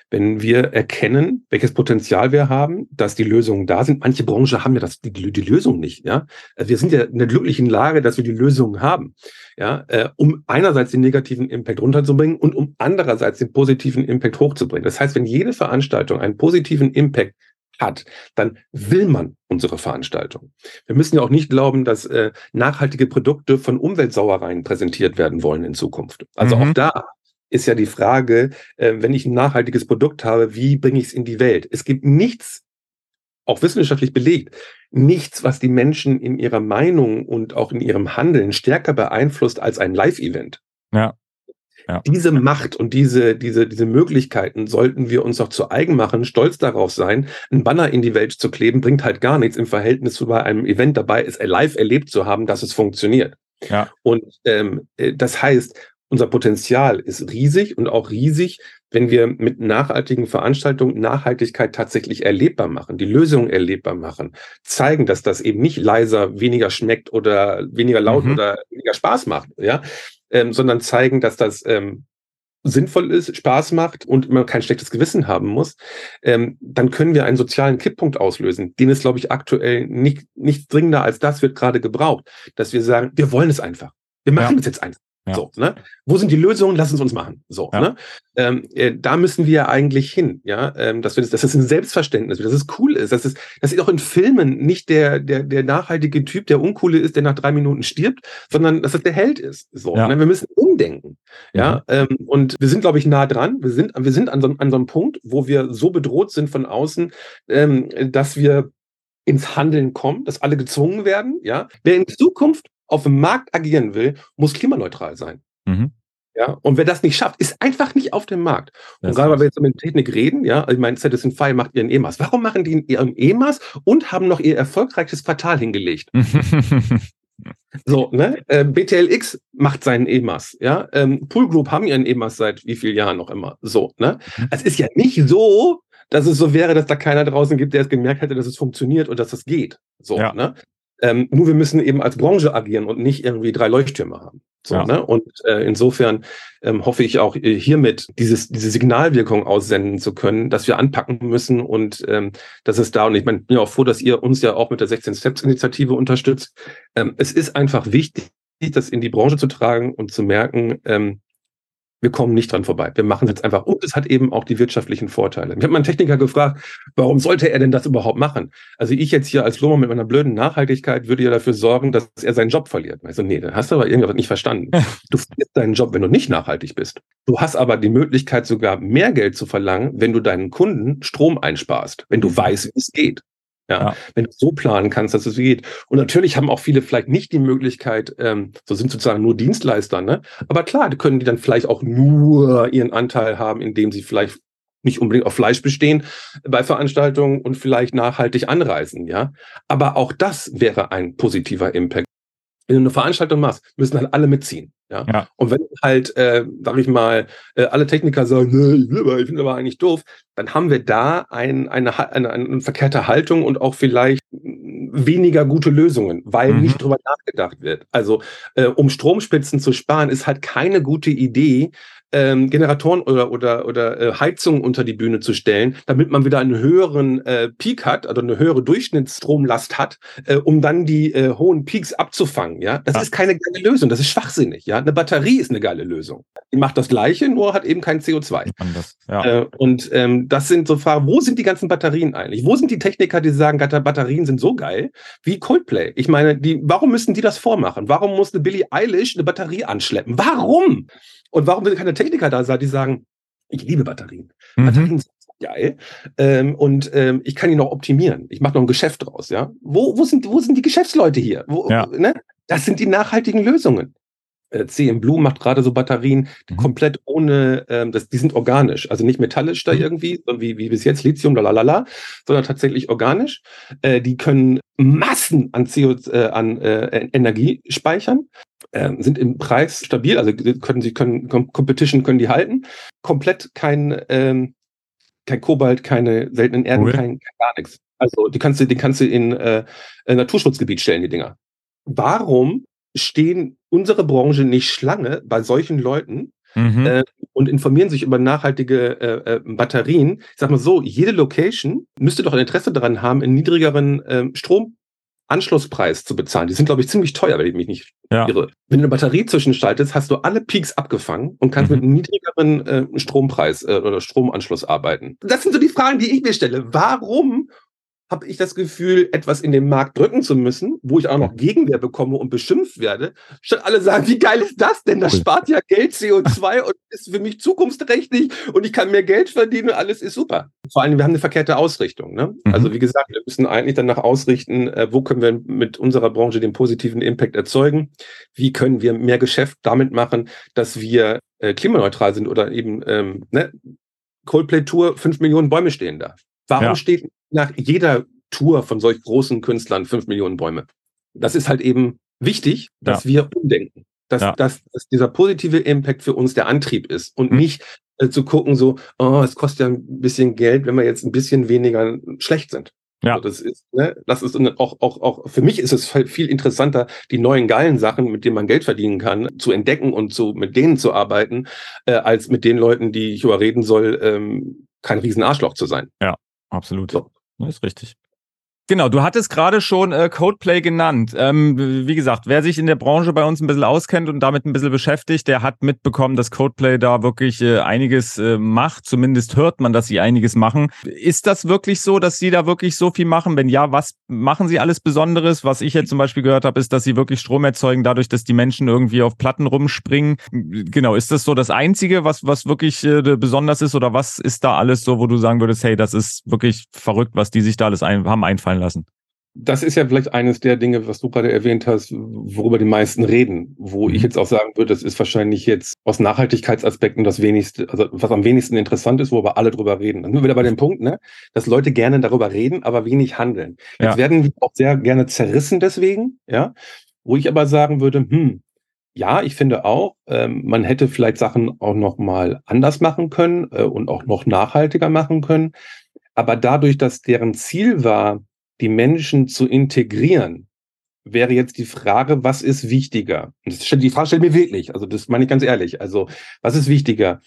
Wenn wir erkennen, welches Potenzial wir haben, dass die Lösungen da sind. Manche Branchen haben ja das, die, die Lösung nicht. Ja, also wir sind ja in der glücklichen Lage, dass wir die Lösungen haben. Ja, äh, um einerseits den negativen Impact runterzubringen und um andererseits den positiven Impact hochzubringen. Das heißt, wenn jede Veranstaltung einen positiven Impact hat, dann will man unsere Veranstaltung. Wir müssen ja auch nicht glauben, dass äh, nachhaltige Produkte von Umweltsauereien präsentiert werden wollen in Zukunft. Also mhm. auch da ist ja die Frage, äh, wenn ich ein nachhaltiges Produkt habe, wie bringe ich es in die Welt? Es gibt nichts, auch wissenschaftlich belegt, nichts, was die Menschen in ihrer Meinung und auch in ihrem Handeln stärker beeinflusst als ein Live-Event. Ja. Ja. Diese Macht und diese, diese, diese Möglichkeiten sollten wir uns doch zu eigen machen, stolz darauf sein. Ein Banner in die Welt zu kleben, bringt halt gar nichts im Verhältnis zu bei einem Event dabei ist, live erlebt zu haben, dass es funktioniert. Ja. Und ähm, äh, das heißt, unser Potenzial ist riesig und auch riesig, wenn wir mit nachhaltigen Veranstaltungen Nachhaltigkeit tatsächlich erlebbar machen, die Lösungen erlebbar machen, zeigen, dass das eben nicht leiser, weniger schmeckt oder weniger laut mhm. oder weniger Spaß macht, ja, ähm, sondern zeigen, dass das ähm, sinnvoll ist, Spaß macht und man kein schlechtes Gewissen haben muss, ähm, dann können wir einen sozialen Kipppunkt auslösen. Den ist, glaube ich, aktuell nicht, nicht dringender als das wird gerade gebraucht, dass wir sagen, wir wollen es einfach. Wir machen ja. es jetzt einfach. Ja. So, ne? Wo sind die Lösungen? Lass es uns machen. So, ja. ne? Ähm, äh, da müssen wir eigentlich hin, ja, ähm, dass wir das, dass das ein Selbstverständnis, dass es cool ist, dass es, dass auch in Filmen nicht der, der, der nachhaltige Typ, der uncoole ist, der nach drei Minuten stirbt, sondern dass es der Held ist. So, ja. ne? wir müssen umdenken, ja, mhm. ähm, und wir sind, glaube ich, nah dran. Wir sind, wir sind an so, an so einem Punkt, wo wir so bedroht sind von außen, ähm, dass wir ins Handeln kommen, dass alle gezwungen werden, ja. Wer in Zukunft auf dem Markt agieren will, muss klimaneutral sein. Mhm. Ja, und wer das nicht schafft, ist einfach nicht auf dem Markt. Und gerade weil wir jetzt mit Technik reden, ja, also ich meine, Citizen Fire macht ihren EMAS. Warum machen die ihren EMAS und haben noch ihr erfolgreiches Quartal hingelegt? so, ne? Äh, BTLX macht seinen EMAS, ja. Ähm, Pool Group haben ihren EMAS seit wie vielen Jahren noch immer. So, ne? Mhm. Es ist ja nicht so, dass es so wäre, dass da keiner draußen gibt, der es gemerkt hätte, dass es funktioniert und dass es geht. So, ja. ne? Ähm, nur wir müssen eben als Branche agieren und nicht irgendwie drei Leuchttürme haben. So, ja. ne? Und äh, insofern ähm, hoffe ich auch äh, hiermit dieses, diese Signalwirkung aussenden zu können, dass wir anpacken müssen und ähm, dass es da, und ich mein, bin ja auch froh, dass ihr uns ja auch mit der 16 Steps Initiative unterstützt. Ähm, es ist einfach wichtig, das in die Branche zu tragen und zu merken, ähm, wir kommen nicht dran vorbei. Wir machen es jetzt einfach. Und es hat eben auch die wirtschaftlichen Vorteile. Ich habe meinen Techniker gefragt, warum sollte er denn das überhaupt machen? Also ich jetzt hier als Lohmer mit meiner blöden Nachhaltigkeit würde ja dafür sorgen, dass er seinen Job verliert. Also nee, dann hast du aber irgendwas nicht verstanden. Du verlierst deinen Job, wenn du nicht nachhaltig bist. Du hast aber die Möglichkeit sogar mehr Geld zu verlangen, wenn du deinen Kunden Strom einsparst, wenn du weißt, wie es geht. Ja, ja, wenn du so planen kannst, dass es geht. Und natürlich haben auch viele vielleicht nicht die Möglichkeit, ähm, so sind sozusagen nur Dienstleister, ne? Aber klar, die können die dann vielleicht auch nur ihren Anteil haben, indem sie vielleicht nicht unbedingt auf Fleisch bestehen bei Veranstaltungen und vielleicht nachhaltig anreisen, ja. Aber auch das wäre ein positiver Impact. Wenn du eine Veranstaltung machst, müssen dann alle mitziehen. Ja? ja. Und wenn halt, äh, sag ich mal, äh, alle Techniker sagen, ne, ich will aber, ich finde aber eigentlich doof, dann haben wir da ein, eine, eine, eine verkehrte Haltung und auch vielleicht weniger gute Lösungen, weil mhm. nicht drüber nachgedacht wird. Also äh, um Stromspitzen zu sparen, ist halt keine gute Idee, ähm, Generatoren oder oder oder äh, Heizungen unter die Bühne zu stellen, damit man wieder einen höheren äh, Peak hat, also eine höhere Durchschnittsstromlast hat, äh, um dann die äh, hohen Peaks abzufangen. Ja, das ja. ist keine geile Lösung. Das ist schwachsinnig. Ja, eine Batterie ist eine geile Lösung. Die macht das Gleiche, nur hat eben kein CO2. Das, ja. äh, und ähm, das sind so Fragen. Wo sind die ganzen Batterien eigentlich? Wo sind die Techniker, die sagen, Batterien sind so geil wie Coldplay? Ich meine, die, warum müssen die das vormachen? Warum musste Billie Eilish eine Batterie anschleppen? Warum? Und warum sind keine Techniker da, die sagen, ich liebe Batterien. Mhm. Batterien sind geil. Ähm, und ähm, ich kann die noch optimieren. Ich mache noch ein Geschäft draus, ja. Wo, wo, sind, wo sind die Geschäftsleute hier? Wo, ja. ne? Das sind die nachhaltigen Lösungen. Äh, CM Blue macht gerade so Batterien mhm. komplett ohne, ähm, das, die sind organisch, also nicht metallisch da mhm. irgendwie, so wie, wie bis jetzt Lithium, lalala, sondern tatsächlich organisch. Äh, die können Massen an CO, äh, an äh, Energie speichern äh, sind im Preis stabil, also können sie können Competition können die halten. Komplett kein ähm, kein Kobalt, keine seltenen Erden, cool. kein, kein, gar nichts. Also die kannst du, die kannst du in äh, Naturschutzgebiet stellen, die Dinger. Warum stehen unsere Branche nicht Schlange bei solchen Leuten, Mhm. äh, und informieren sich über nachhaltige äh, äh, Batterien. Ich sag mal so, jede Location müsste doch ein Interesse daran haben, einen niedrigeren ähm, Stromanschlusspreis zu bezahlen. Die sind, glaube ich, ziemlich teuer, wenn ich mich nicht Ja. irre. Wenn du eine Batterie zwischenschaltest, hast du alle Peaks abgefangen und kannst Mhm. mit einem niedrigeren äh, Strompreis äh, oder Stromanschluss arbeiten. Das sind so die Fragen, die ich mir stelle. Warum habe ich das Gefühl, etwas in den Markt drücken zu müssen, wo ich auch noch Gegenwehr bekomme und beschimpft werde, statt alle sagen, wie geil ist das denn? Das spart ja Geld, CO2 und ist für mich zukunftsträchtig und ich kann mehr Geld verdienen und alles ist super. Vor allem, wir haben eine verkehrte Ausrichtung. Ne? Mhm. Also wie gesagt, wir müssen eigentlich danach ausrichten, äh, wo können wir mit unserer Branche den positiven Impact erzeugen? Wie können wir mehr Geschäft damit machen, dass wir äh, klimaneutral sind oder eben ähm, ne, Coldplay Tour, fünf Millionen Bäume stehen da. Warum Ja. steht nach jeder Tour von solch großen Künstlern fünf Millionen Bäume? Das ist halt eben wichtig, dass wir umdenken. Dass, Ja. dass, dass dieser positive Impact für uns der Antrieb ist und Mhm. nicht äh, zu gucken, so, oh, es kostet ja ein bisschen Geld, wenn wir jetzt ein bisschen weniger schlecht sind. Ja. Also das ist, ne, das ist auch, auch, auch, für mich ist es viel interessanter, die neuen geilen Sachen, mit denen man Geld verdienen kann, zu entdecken und zu, mit denen zu arbeiten, äh, als mit den Leuten, die ich überreden soll, ähm, kein Riesenarschloch zu sein. Absolut. So. Das ist richtig. Genau, du hattest gerade schon äh, Codeplay genannt. Ähm, wie gesagt, wer sich in der Branche bei uns ein bisschen auskennt und damit ein bisschen beschäftigt, der hat mitbekommen, dass Codeplay da wirklich äh, einiges äh, macht. Zumindest hört man, dass sie einiges machen. Ist das wirklich so, dass sie da wirklich so viel machen? Wenn ja, was machen sie alles Besonderes? Was ich jetzt zum Beispiel gehört habe, ist, dass sie wirklich Strom erzeugen, dadurch, dass die Menschen irgendwie auf Platten rumspringen. Genau, ist das so das Einzige, was, was wirklich äh, besonders ist? Oder was ist da alles so, wo du sagen würdest, hey, das ist wirklich verrückt, was die sich da alles ein, haben einfallen lassen? Das ist ja vielleicht eines der Dinge, was du gerade erwähnt hast, worüber die meisten reden, wo Mhm. ich jetzt auch sagen würde, das ist wahrscheinlich jetzt aus Nachhaltigkeitsaspekten das wenigste, also was am wenigsten interessant ist, wo aber alle drüber reden. Dann sind wir wieder bei dem Punkt, ne, dass Leute gerne darüber reden, aber wenig handeln. Jetzt Ja. werden wir auch sehr gerne zerrissen deswegen, ja, wo ich aber sagen würde, hm, ja, ich finde auch, ähm, man hätte vielleicht Sachen auch noch mal anders machen können äh, und auch noch nachhaltiger machen können. Aber dadurch, dass deren Ziel war, die Menschen zu integrieren, wäre jetzt die Frage, was ist wichtiger? Stellt, die Frage stellt mir wirklich, also das meine ich ganz ehrlich. Also, was ist wichtiger?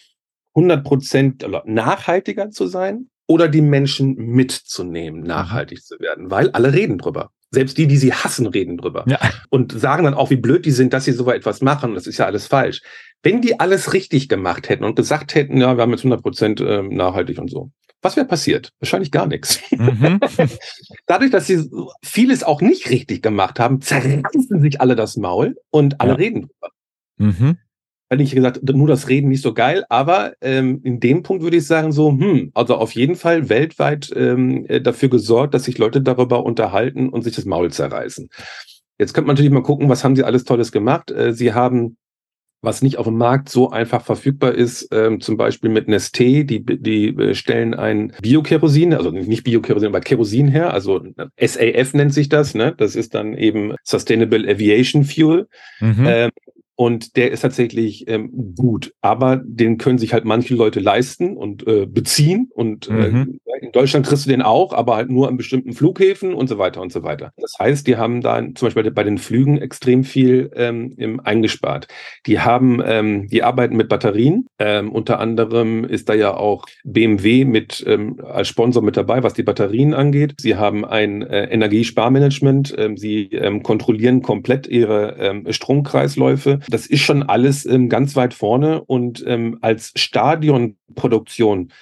100 Prozent nachhaltiger zu sein oder die Menschen mitzunehmen, nachhaltig zu werden? Weil alle reden drüber. Selbst die, die sie hassen, reden drüber. Ja. Und sagen dann auch, wie blöd die sind, dass sie so etwas machen. Das ist ja alles falsch. Wenn die alles richtig gemacht hätten und gesagt hätten, ja, wir haben jetzt 100 Prozent ähm, nachhaltig und so. Was wäre passiert? Wahrscheinlich gar nichts. Mhm. Dadurch, dass sie vieles auch nicht richtig gemacht haben, zerreißen sich alle das Maul und alle Ja. reden drüber. mhm. Hätte ich gesagt, nur das Reden nicht so geil, aber ähm, in dem Punkt würde ich sagen, so, hm, also auf jeden Fall weltweit ähm, äh, dafür gesorgt, dass sich Leute darüber unterhalten und sich das Maul zerreißen. Jetzt könnte man natürlich mal gucken, was haben sie alles Tolles gemacht. Äh, sie haben was nicht auf dem Markt so einfach verfügbar ist, ähm, zum Beispiel mit Nesté, die, die äh, stellen ein Biokerosin, also nicht Biokerosin, aber Kerosin her, also SAF nennt sich das, ne? Das ist dann eben Sustainable Aviation Fuel. Mhm. Ähm, und der ist tatsächlich ähm, gut, aber den können sich halt manche Leute leisten und äh, beziehen. Und Mhm. äh, in Deutschland kriegst du den auch, aber halt nur an bestimmten Flughäfen und so weiter und so weiter. Das heißt, die haben da zum Beispiel bei den Flügen extrem viel ähm, eingespart. Die haben, ähm, die arbeiten mit Batterien. Ähm, unter anderem ist da ja auch BMW mit ähm, als Sponsor mit dabei, was die Batterien angeht. Sie haben ein äh, Energiesparmanagement. Ähm, sie ähm, kontrollieren komplett ihre ähm, Stromkreisläufe. Das ist schon alles ähm, ganz weit vorne und ähm, als Stadionproduktion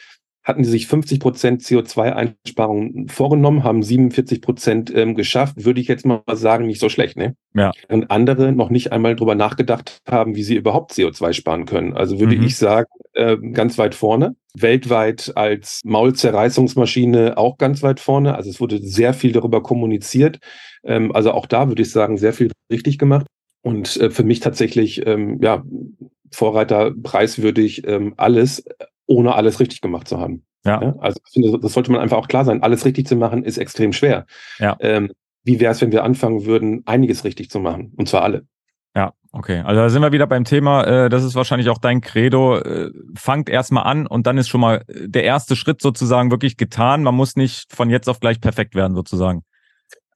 hatten sie sich 50 Prozent CO2-Einsparungen vorgenommen, haben 47 Prozent ähm, geschafft, würde ich jetzt mal sagen, nicht so schlecht, ne? Ja. Und andere noch nicht einmal drüber nachgedacht haben, wie sie überhaupt CO2 sparen können. Also würde Mhm. ich sagen, äh, ganz weit vorne. Weltweit als Maulzerreißungsmaschine auch ganz weit vorne. Also es wurde sehr viel darüber kommuniziert. Ähm, also auch da würde ich sagen, sehr viel richtig gemacht. Und äh, für mich tatsächlich, ähm, ja, Vorreiter preiswürdig, ähm, alles, ohne alles richtig gemacht zu haben. Ja. Also ich finde, das sollte man einfach auch klar sein. Alles richtig zu machen ist extrem schwer. Ja. Ähm, wie wäre es, wenn wir anfangen würden, einiges richtig zu machen? Und zwar alle. Ja, okay. Also da sind wir wieder beim Thema, äh, das ist wahrscheinlich auch dein Credo. Äh, fangt erstmal an und dann ist schon mal der erste Schritt sozusagen wirklich getan. Man muss nicht von jetzt auf gleich perfekt werden, sozusagen.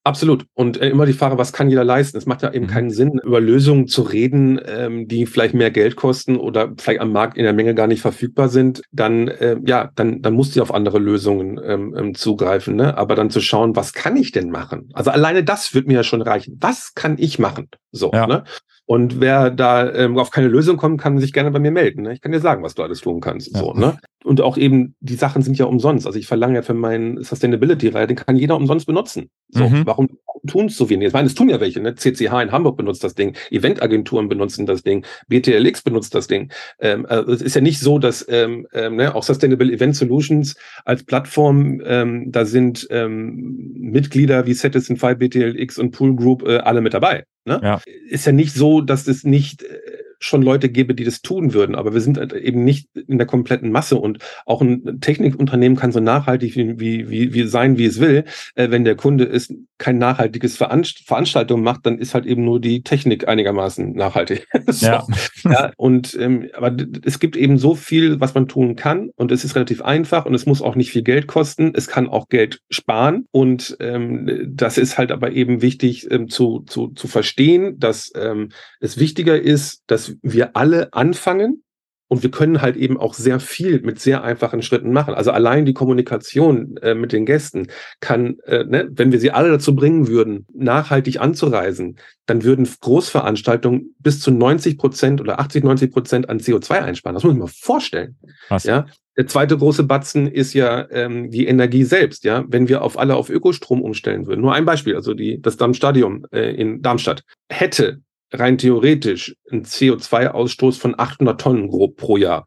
Absolut. Und äh, immer die Frage, was kann jeder leisten? Es macht ja eben mhm. keinen Sinn, über Lösungen zu reden, ähm, die vielleicht mehr Geld kosten oder vielleicht am Markt in der Menge gar nicht verfügbar sind. Dann, äh, ja, dann, dann musst du auf andere Lösungen ähm, ähm, zugreifen. Ne? Aber dann zu schauen, was kann ich denn machen? Also alleine das wird mir ja schon reichen. Was kann ich machen? So, ja. ne? Und wer da ähm, auf keine Lösung kommt, kann sich gerne bei mir melden. Ne? Ich kann dir sagen, was du alles tun kannst. Ja. So, ne? Und auch eben, die Sachen sind ja umsonst. Also ich verlange ja für meinen Sustainability-Reihe, den kann jeder umsonst benutzen. So, mhm. warum tun es so wenig? Ich meine, es tun ja welche. Ne? CCH in Hamburg benutzt das Ding, Eventagenturen benutzen das Ding, BTLX benutzt das Ding. Ähm, also es ist ja nicht so, dass ähm, ähm, ne, auch Sustainable Event Solutions als Plattform, ähm, da sind ähm, Mitglieder wie Citizen 5, BTLX und Pool Group äh, alle mit dabei. Ne? Ja. Ist ja nicht so, dass es nicht äh, schon Leute gäbe, die das tun würden, aber wir sind halt eben nicht in der kompletten Masse und auch ein Technikunternehmen kann so nachhaltig wie, wie, wie sein, wie es will. Äh, wenn der Kunde ist, kein nachhaltiges Veranst Veranstaltung macht, dann ist halt eben nur die Technik einigermaßen nachhaltig. so. ja. ja. Und ähm, aber es gibt eben so viel, was man tun kann und es ist relativ einfach und es muss auch nicht viel Geld kosten. Es kann auch Geld sparen und ähm, das ist halt aber eben wichtig ähm, zu, zu, zu verstehen, dass ähm, es wichtiger ist, dass wir alle anfangen und wir können halt eben auch sehr viel mit sehr einfachen Schritten machen. Also allein die Kommunikation äh, mit den Gästen kann, äh, ne, wenn wir sie alle dazu bringen würden, nachhaltig anzureisen, dann würden Großveranstaltungen bis zu 90 Prozent oder 80, 90 Prozent an CO2 einsparen. Das muss man mal vorstellen. Was? Ja, der zweite große Batzen ist ja ähm, die Energie selbst. Ja, wenn wir auf alle auf Ökostrom umstellen würden. Nur ein Beispiel, also die das Darmstadion äh, in Darmstadt hätte rein theoretisch einen CO2-Ausstoß von 800 Tonnen grob pro Jahr.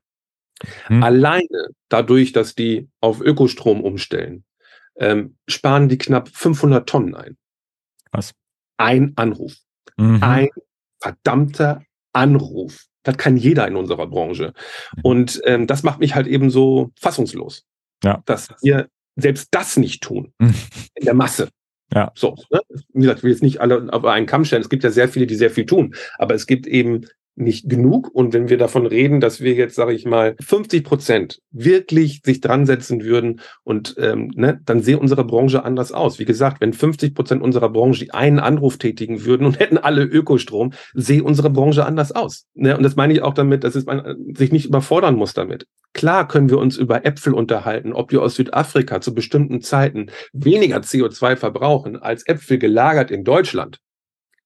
Hm. Alleine dadurch, dass die auf Ökostrom umstellen, ähm, sparen die knapp 500 Tonnen ein. Was? Ein Anruf. Mhm. Ein verdammter Anruf. Das kann jeder in unserer Branche. Und ähm, das macht mich halt eben so fassungslos. Ja. Dass wir selbst das nicht tun. Mhm. In der Masse. Ja. So, ne? Wie gesagt, ich will jetzt nicht alle auf einen Kamm stellen. Es gibt ja sehr viele, die sehr viel tun. Aber es gibt eben nicht genug. Und wenn wir davon reden, dass wir jetzt, sage ich mal, 50 Prozent wirklich sich dran setzen würden und ähm, ne, dann sehe unsere Branche anders aus. Wie gesagt, wenn 50 Prozent unserer Branche einen Anruf tätigen würden und hätten alle Ökostrom, sehe unsere Branche anders aus. Ne? Und das meine ich auch damit, dass man sich nicht überfordern muss damit. Klar können wir uns über Äpfel unterhalten, ob wir aus Südafrika zu bestimmten Zeiten weniger CO2 verbrauchen als Äpfel gelagert in Deutschland.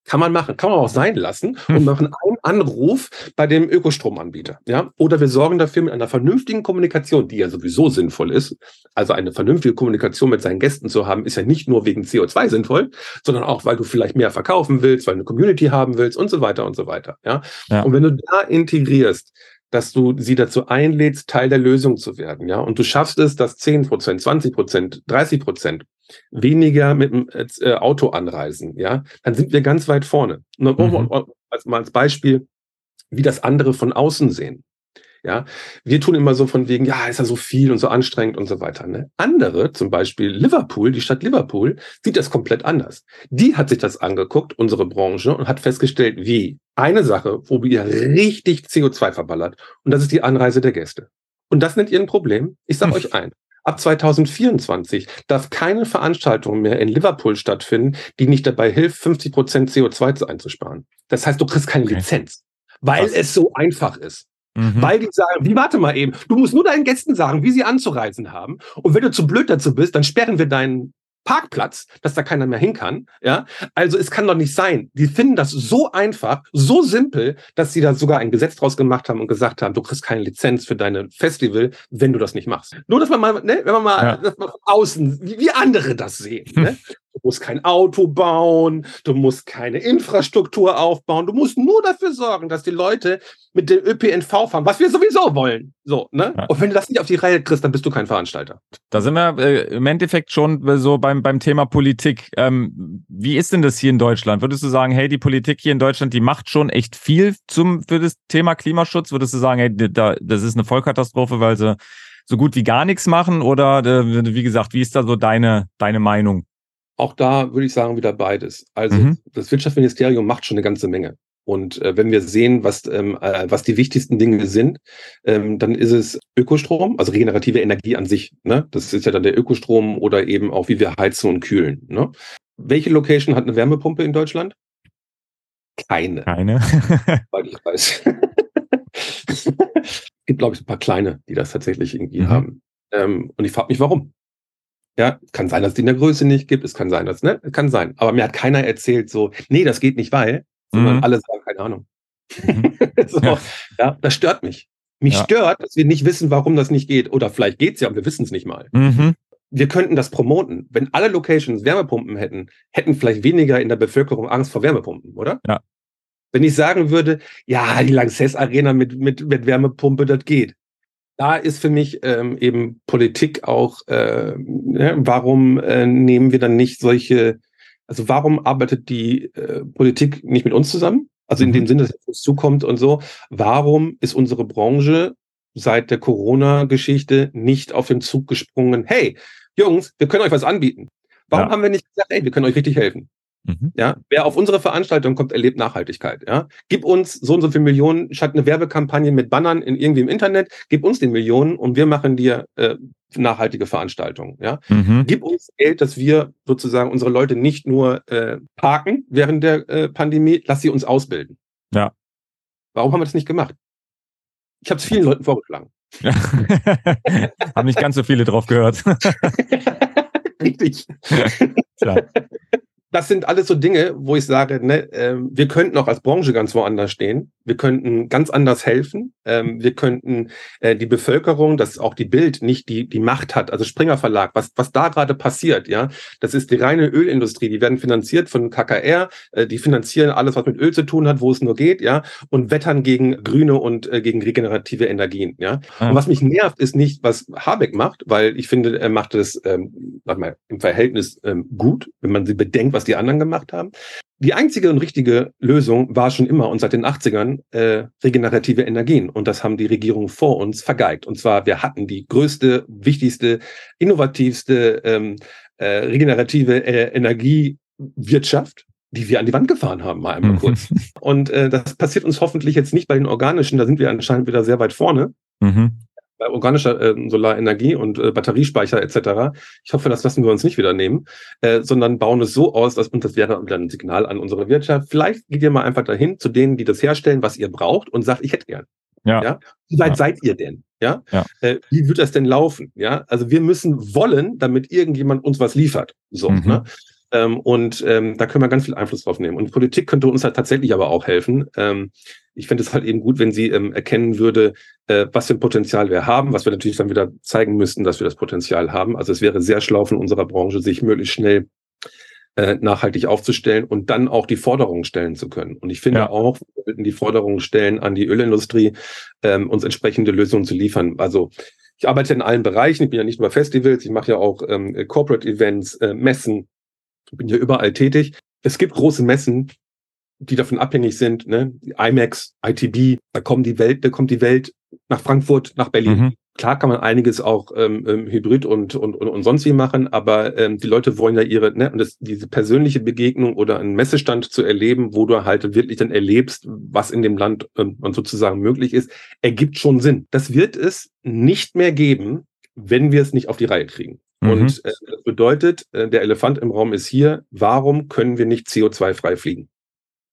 Kann man machen, kann man auch sein lassen und hm. machen einen Anruf bei dem Ökostromanbieter. Ja? Oder wir sorgen dafür mit einer vernünftigen Kommunikation, die ja sowieso sinnvoll ist. Also eine vernünftige Kommunikation mit seinen Gästen zu haben, ist ja nicht nur wegen CO2 sinnvoll, sondern auch, weil du vielleicht mehr verkaufen willst, weil du eine Community haben willst und so weiter und so weiter. Ja? ja. Und wenn du da integrierst, dass du sie dazu einlädst, Teil der Lösung zu werden, ja, und du schaffst es, dass 10 Prozent, 20 Prozent, 30 Prozent weniger mit dem äh, Auto anreisen, ja, dann sind wir ganz weit vorne. Und mhm. als, mal als Beispiel, wie das andere von außen sehen. Ja, wir tun immer so von wegen, ja, ist ja so viel und so anstrengend und so weiter. Ne? Andere, zum Beispiel Liverpool, die Stadt Liverpool, sieht das komplett anders. Die hat sich das angeguckt, unsere Branche, und hat festgestellt, wie eine Sache, wo wir richtig CO2 verballert, und das ist die Anreise der Gäste. Und das nennt ihr ein Problem? Ich sage hm. euch ein. Ab 2024 darf keine Veranstaltung mehr in Liverpool stattfinden, die nicht dabei hilft, 50 Prozent CO2 einzusparen. Das heißt, du kriegst keine okay. Lizenz, weil Was? es so einfach ist. Mhm. Weil die sagen, wie warte mal eben, du musst nur deinen Gästen sagen, wie sie anzureisen haben. Und wenn du zu blöd dazu bist, dann sperren wir deinen Parkplatz, dass da keiner mehr hin kann. Ja, also es kann doch nicht sein. Die finden das so einfach, so simpel, dass sie da sogar ein Gesetz draus gemacht haben und gesagt haben, du kriegst keine Lizenz für deine Festival, wenn du das nicht machst. Nur, dass man mal, ne, wenn man mal, ja. man von außen, wie, wie andere das sehen. Ne? Du musst kein Auto bauen, du musst keine Infrastruktur aufbauen, du musst nur dafür sorgen, dass die Leute mit dem ÖPNV fahren, was wir sowieso wollen. So, ne? Ja. Und wenn du das nicht auf die Reihe kriegst, dann bist du kein Veranstalter. Da sind wir äh, im Endeffekt schon so beim, beim Thema Politik. Ähm, wie ist denn das hier in Deutschland? Würdest du sagen, hey, die Politik hier in Deutschland, die macht schon echt viel zum, für das Thema Klimaschutz? Würdest du sagen, hey, da, das ist eine Vollkatastrophe, weil sie so gut wie gar nichts machen? Oder äh, wie gesagt, wie ist da so deine, deine Meinung? Auch da würde ich sagen, wieder beides. Also mhm. das Wirtschaftsministerium macht schon eine ganze Menge. Und äh, wenn wir sehen, was, ähm, äh, was die wichtigsten Dinge sind, ähm, dann ist es Ökostrom, also regenerative Energie an sich. Ne? Das ist ja dann der Ökostrom oder eben auch, wie wir heizen und kühlen. Ne? welche Location hat eine Wärmepumpe in Deutschland? Keine. Keine. weil ich weiß. es gibt, glaube ich, ein paar kleine, die das tatsächlich irgendwie Mhm. haben. Ähm, und ich frage mich, warum. Ja, kann sein, dass es die in der Größe nicht gibt. Es kann sein, dass, ne? Kann sein. Aber mir hat keiner erzählt, so, nee, das geht nicht, weil, sondern Mhm. alle sagen, keine Ahnung. Mhm. so, Ja. ja. das stört mich. Mich Ja. stört, dass wir nicht wissen, warum das nicht geht. Oder vielleicht geht's ja, und wir wissen es nicht mal. Mhm. Wir könnten das promoten. Wenn alle Locations Wärmepumpen hätten, hätten vielleicht weniger in der Bevölkerung Angst vor Wärmepumpen, oder? Ja. Wenn ich sagen würde, ja, die Lanxess Arena mit, mit, mit Wärmepumpe, das geht. Da ist für mich ähm, eben Politik auch, äh, ne, warum äh, nehmen wir dann nicht solche, also warum arbeitet die äh, Politik nicht mit uns zusammen? Also in Mhm. dem Sinne, dass es uns zukommt und so. Warum ist unsere Branche seit der Corona-Geschichte nicht auf den Zug gesprungen? Hey, Jungs, wir können euch was anbieten. Warum Ja. haben wir nicht gesagt, hey, wir können euch richtig helfen? Mhm. Ja, wer auf unsere Veranstaltung kommt, erlebt Nachhaltigkeit. Ja, gib uns so und so viele Millionen, statt eine Werbekampagne mit Bannern in irgendwie im Internet, gib uns den Millionen und wir machen dir äh, nachhaltige Veranstaltungen. Ja, Mhm. gib uns Geld, dass wir sozusagen unsere Leute nicht nur äh, parken während der äh, Pandemie, lass sie uns ausbilden. Ja. Warum haben wir das nicht gemacht? Ich habe es vielen Leuten vorgeschlagen. Ja. Haben nicht ganz so viele drauf gehört. Richtig. Tja. Das sind alles so Dinge, wo ich sage, ne, ähm, wir könnten auch als Branche ganz woanders stehen. Wir könnten ganz anders helfen. Ähm, wir könnten äh, die Bevölkerung, dass auch die Bild nicht die, die Macht hat, also Springer Verlag, was, was da gerade passiert, ja, das ist die reine Ölindustrie. Die werden finanziert von KKR, äh, die finanzieren alles, was mit Öl zu tun hat, wo es nur geht, ja, und wettern gegen grüne und äh, gegen regenerative Energien, ja. Ah. Und was mich nervt, ist nicht, was Habeck macht, weil ich finde, er macht es ähm, warte mal, im Verhältnis ähm, gut, wenn man sie bedenkt, was die anderen gemacht haben. Die einzige und richtige Lösung war schon immer und seit den 80ern äh, regenerative Energien. Und das haben die Regierungen vor uns vergeigt. Und zwar, wir hatten die größte, wichtigste, innovativste ähm, äh, regenerative äh, Energiewirtschaft die wir an die Wand gefahren haben, mal einmal kurz. Und äh, das passiert uns hoffentlich jetzt nicht bei den organischen, da sind wir anscheinend wieder sehr weit vorne Mhm. Bei organischer äh, Solarenergie und äh, Batteriespeicher etc. Ich hoffe, das lassen wir uns nicht wieder nehmen, äh, sondern bauen es so aus, dass und das wäre wieder ein Signal an unsere Wirtschaft. Vielleicht geht ihr mal einfach dahin zu denen, die das herstellen, was ihr braucht und sagt, ich hätte gern. Ja. ja? Wie weit Ja. seid ihr denn? Ja. Ja. Äh, wie wird das denn laufen? Ja. Also wir müssen wollen, damit irgendjemand uns was liefert. So. Mhm. Ne? Ähm, und ähm, da können wir ganz viel Einfluss drauf nehmen. Und Politik könnte uns halt tatsächlich aber auch helfen. Ähm, ich fände es halt eben gut, wenn sie ähm, erkennen würde, äh, was für ein Potenzial wir haben, was wir natürlich dann wieder zeigen müssten, dass wir das Potenzial haben. Also es wäre sehr schlau von unserer Branche, sich möglichst schnell äh, nachhaltig aufzustellen und dann auch die Forderungen stellen zu können. Und ich finde Ja. auch, wir sollten die Forderungen stellen an die Ölindustrie, ähm, uns entsprechende Lösungen zu liefern. Also ich arbeite in allen Bereichen, ich bin ja nicht nur bei Festivals, ich mache ja auch ähm, Corporate Events, äh, Messen, bin ja überall tätig. Es gibt große Messen, die davon abhängig sind, ne? IMAX, ITB, da kommen die Welt, da kommt die Welt nach Frankfurt, nach Berlin. Mhm. Klar kann man einiges auch ähm, ähm, hybrid und, und, und, und sonst wie machen, aber ähm, die Leute wollen ja ihre, ne, und das, diese persönliche Begegnung oder einen Messestand zu erleben, wo du halt wirklich dann erlebst, was in dem Land ähm, sozusagen möglich ist, ergibt schon Sinn. Das wird es nicht mehr geben, wenn wir es nicht auf die Reihe kriegen. Mhm. Und äh, das bedeutet, äh, der Elefant im Raum ist hier, warum können wir nicht CO2-frei fliegen?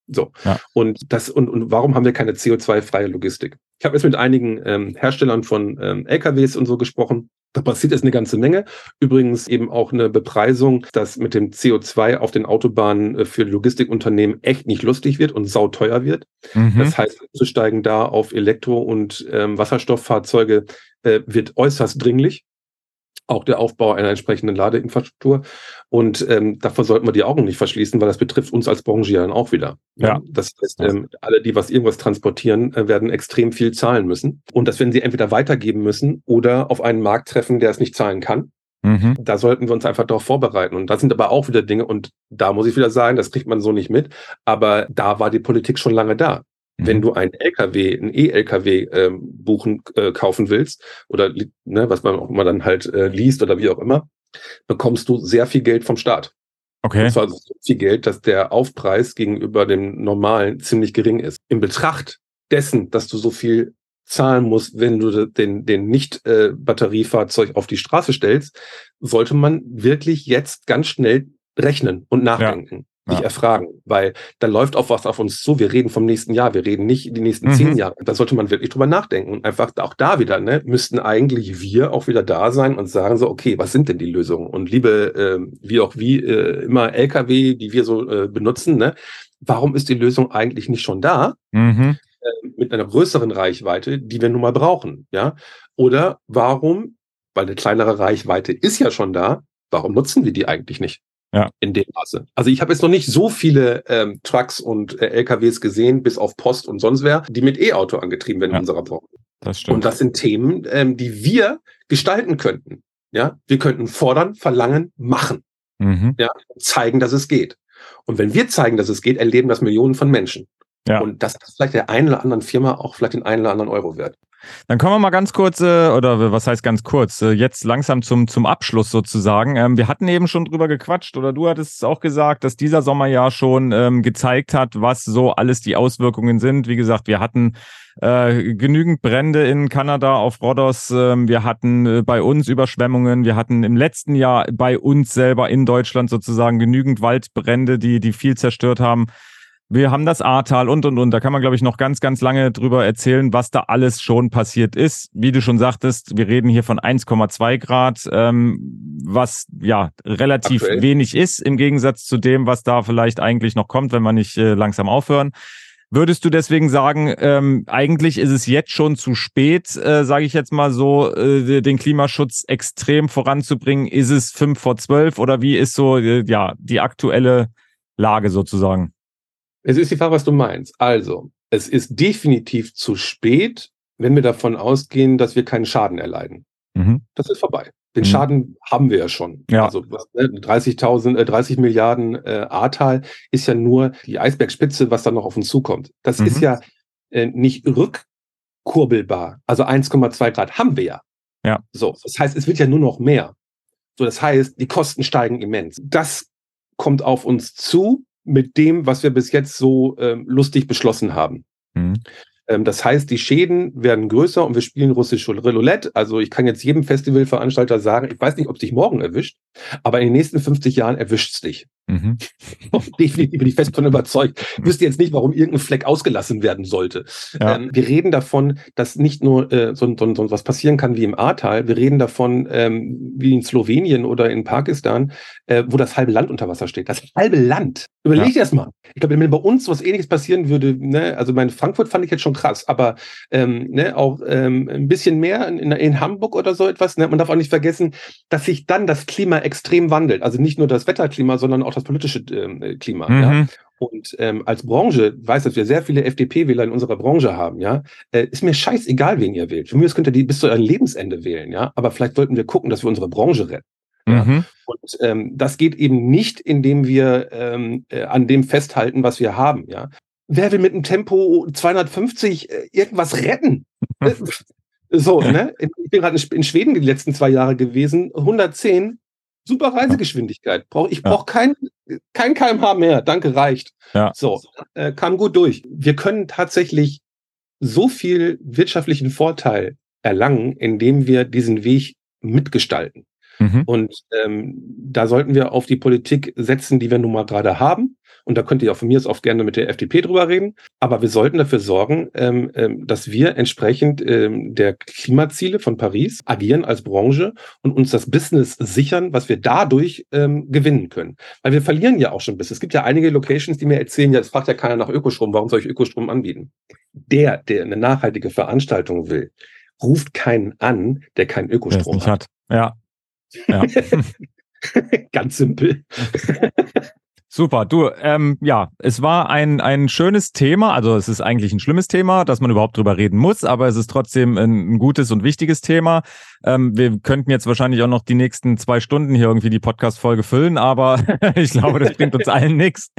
So. Ja. Und das, und, und warum haben wir keine CO2-freie Logistik? Ich habe jetzt mit einigen ähm, Herstellern von ähm, LKWs und so gesprochen. Da passiert jetzt eine ganze Menge. Übrigens eben auch eine Bepreisung, dass mit dem CO2 auf den Autobahnen äh, für Logistikunternehmen echt nicht lustig wird und sauteuer wird. Mhm. Das heißt, umzusteigen da auf Elektro- und ähm, Wasserstofffahrzeuge äh, wird äußerst dringlich. Auch der Aufbau einer entsprechenden Ladeinfrastruktur. Und ähm, davor sollten wir die Augen nicht verschließen, weil das betrifft uns als Branche ja dann auch wieder. Ja. Das heißt, ähm, alle, die was irgendwas transportieren, äh, werden extrem viel zahlen müssen. Und das werden sie entweder weitergeben müssen oder auf einen Markt treffen, der es nicht zahlen kann. Mhm. Da sollten wir uns einfach darauf vorbereiten. Und das sind aber auch wieder Dinge, und da muss ich wieder sagen, das kriegt man so nicht mit, aber da war die Politik schon lange da. Wenn Mhm. du ein LKW, ein E-LKW ähm, buchen, äh, kaufen willst, oder ne, was man auch immer dann halt äh, liest oder wie auch immer, bekommst du sehr viel Geld vom Staat. Okay. Und zwar so viel Geld, dass der Aufpreis gegenüber dem normalen ziemlich gering ist. In Betracht dessen, dass du so viel zahlen musst, wenn du den, den Nicht-Batteriefahrzeug auf die Straße stellst, sollte man wirklich jetzt ganz schnell rechnen und nachdenken nicht ja. erfragen, weil da läuft auch was auf uns zu. Wir reden vom nächsten Jahr, wir reden nicht die nächsten mhm. zehn Jahre. Da sollte man wirklich drüber nachdenken und einfach auch da wieder, ne, müssten eigentlich wir auch wieder da sein und sagen so, okay, was sind denn die Lösungen? Und liebe, äh, wie auch wie äh, immer LKW, die wir so äh, benutzen, ne, warum ist die Lösung eigentlich nicht schon da? Mhm. Äh, mit einer größeren Reichweite, die wir nun mal brauchen, ja? Oder warum, weil eine kleinere Reichweite ist ja schon da, warum nutzen wir die eigentlich nicht? Ja. In dem Maße. Also ich habe jetzt noch nicht so viele ähm, Trucks und äh, LKWs gesehen, bis auf Post und sonst wer, die mit E-Auto angetrieben werden ja. in unserer Branche. Das stimmt. Und das sind Themen, ähm, die wir gestalten könnten. Ja, wir könnten fordern, verlangen, machen. Mhm. Ja, zeigen, dass es geht. Und wenn wir zeigen, dass es geht, erleben das Millionen von Menschen. Ja. Und das ist vielleicht der einen oder anderen Firma auch vielleicht den einen oder anderen Euro wert. Dann kommen wir mal ganz kurz, äh, oder was heißt ganz kurz, äh, jetzt langsam zum, zum Abschluss sozusagen. Ähm, wir hatten eben schon drüber gequatscht, oder du hattest es auch gesagt, dass dieser Sommer ja schon ähm, gezeigt hat, was so alles die Auswirkungen sind. Wie gesagt, wir hatten äh, genügend Brände in Kanada auf Rhodos. Ähm, wir hatten äh, bei uns Überschwemmungen. Wir hatten im letzten Jahr bei uns selber in Deutschland sozusagen genügend Waldbrände, die, die viel zerstört haben. Wir haben das Ahrtal und, und, und. Da kann man, glaube ich, noch ganz, ganz lange drüber erzählen, was da alles schon passiert ist. Wie du schon sagtest, wir reden hier von 1,2 Grad, ähm, was ja relativ Aktuell. wenig ist im Gegensatz zu dem, was da vielleicht eigentlich noch kommt, wenn wir nicht äh, langsam aufhören. Würdest du deswegen sagen, ähm, eigentlich ist es jetzt schon zu spät, äh, sage ich jetzt mal so, äh, den Klimaschutz extrem voranzubringen? Ist es fünf vor zwölf oder wie ist so äh, ja die aktuelle Lage sozusagen? Es ist die Frage, was du meinst. Also, es ist definitiv zu spät, wenn wir davon ausgehen, dass wir keinen Schaden erleiden. Mhm. Das ist vorbei. Den mhm. Schaden haben wir ja schon. Ja. Also 30.000, äh, 30 Milliarden äh, Ahrtal ist ja nur die Eisbergspitze, was dann noch auf uns zukommt. Das mhm. ist ja äh, nicht rückkurbelbar. Also 1,2 Grad haben wir ja. Ja. So, das heißt, es wird ja nur noch mehr. So, das heißt, die Kosten steigen immens. Das kommt auf uns zu mit dem, was wir bis jetzt so ähm, lustig beschlossen haben. Mhm. Ähm, das heißt, die Schäden werden größer und wir spielen russische Roulette. Also ich kann jetzt jedem Festivalveranstalter sagen, ich weiß nicht, ob es dich morgen erwischt, aber in den nächsten 50 Jahren erwischt es dich. Mhm. Definitiv bin ich fest von überzeugt. Ich wüsste jetzt nicht, warum irgendein Fleck ausgelassen werden sollte. Ja. Ähm, wir reden davon, dass nicht nur äh, so, so, so was passieren kann wie im Ahrtal. Wir reden davon, ähm, wie in Slowenien oder in Pakistan, äh, wo das halbe Land unter Wasser steht. Das halbe Land. Überleg ja. das mal. Ich glaube, wenn bei uns was ähnliches passieren würde, ne, also mein Frankfurt fand ich jetzt schon krass, aber ähm, ne, auch ähm, ein bisschen mehr in, in, Hamburg oder so etwas. Ne? Man darf auch nicht vergessen, dass sich dann das Klima extrem wandelt. Also nicht nur das Wetterklima, sondern auch das politische äh, Klima. Mhm. Ja? Und ähm, als Branche, weiß, dass wir sehr viele FDP-Wähler in unserer Branche haben, ja, äh, ist mir scheißegal, wen ihr wählt. Für mich könnt ihr die bis zu eurem Lebensende wählen, ja. Aber vielleicht sollten wir gucken, dass wir unsere Branche retten. Ja? Mhm. Und ähm, das geht eben nicht, indem wir ähm, äh, an dem festhalten, was wir haben, ja. Wer will mit einem Tempo 250 äh, irgendwas retten? so, ne? Ich bin gerade in Schweden die letzten zwei Jahre gewesen. 110 Super Reisegeschwindigkeit. ich brauche kein, kein kmh mehr. Danke, reicht. Ja. So, äh, kam gut durch. Wir können tatsächlich so viel wirtschaftlichen Vorteil erlangen, indem wir diesen Weg mitgestalten. Mhm. Und ähm, da sollten wir auf die Politik setzen, die wir nun mal gerade haben. Und da könnt ihr auch von mir aus oft gerne mit der FDP drüber reden. Aber wir sollten dafür sorgen, ähm, ähm, dass wir entsprechend ähm, der Klimaziele von Paris agieren als Branche und uns das Business sichern, was wir dadurch ähm, gewinnen können. Weil wir verlieren ja auch schon ein bisschen. Es gibt ja einige Locations, die mir erzählen, ja, es fragt ja keiner nach Ökostrom, warum soll ich Ökostrom anbieten? Der, der eine nachhaltige Veranstaltung will, ruft keinen an, der keinen Ökostrom hat. hat. Ja. Ja. Ganz simpel. Super, du, ähm, ja, es war ein, ein schönes Thema, also es ist eigentlich ein schlimmes Thema, dass man überhaupt drüber reden muss, aber es ist trotzdem ein, ein gutes und wichtiges Thema. Ähm, wir könnten jetzt wahrscheinlich auch noch die nächsten zwei Stunden hier irgendwie die Podcast-Folge füllen, aber ich glaube, das bringt uns allen nichts.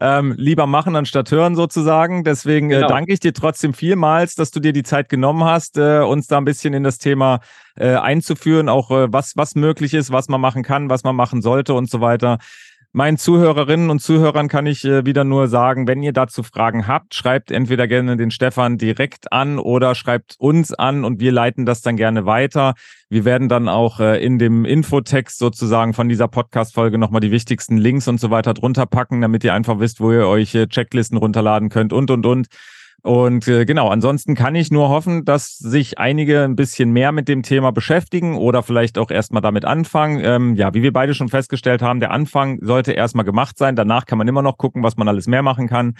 Ähm, lieber machen anstatt hören sozusagen. Deswegen äh, genau. danke ich dir trotzdem vielmals, dass du dir die Zeit genommen hast, äh, uns da ein bisschen in das Thema äh, einzuführen, auch äh, was, was möglich ist, was man machen kann, was man machen sollte und so weiter. Meinen Zuhörerinnen und Zuhörern kann ich äh, wieder nur sagen, wenn ihr dazu Fragen habt, schreibt entweder gerne den Stefan direkt an oder schreibt uns an und wir leiten das dann gerne weiter. Wir werden dann auch äh, in dem Infotext sozusagen von dieser Podcast-Folge nochmal die wichtigsten Links und so weiter drunter packen, damit ihr einfach wisst, wo ihr euch äh, Checklisten runterladen könnt und, und, und. Und äh, genau, ansonsten kann ich nur hoffen, dass sich einige ein bisschen mehr mit dem Thema beschäftigen oder vielleicht auch erstmal damit anfangen. Ähm, ja, wie wir beide schon festgestellt haben, der Anfang sollte erstmal gemacht sein. Danach kann man immer noch gucken, was man alles mehr machen kann.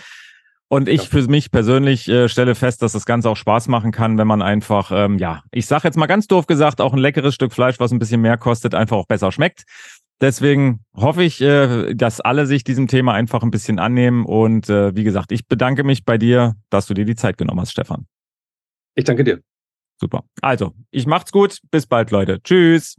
Und ich für mich persönlich äh, stelle fest, dass das Ganze auch Spaß machen kann, wenn man einfach, ähm, ja, ich sage jetzt mal ganz doof gesagt, auch ein leckeres Stück Fleisch, was ein bisschen mehr kostet, einfach auch besser schmeckt. Deswegen hoffe ich, äh, dass alle sich diesem Thema einfach ein bisschen annehmen. Und äh, wie gesagt, ich bedanke mich bei dir, dass du dir die Zeit genommen hast, Stefan. Ich danke dir. Super. Also, ich macht's gut. Bis bald, Leute. Tschüss.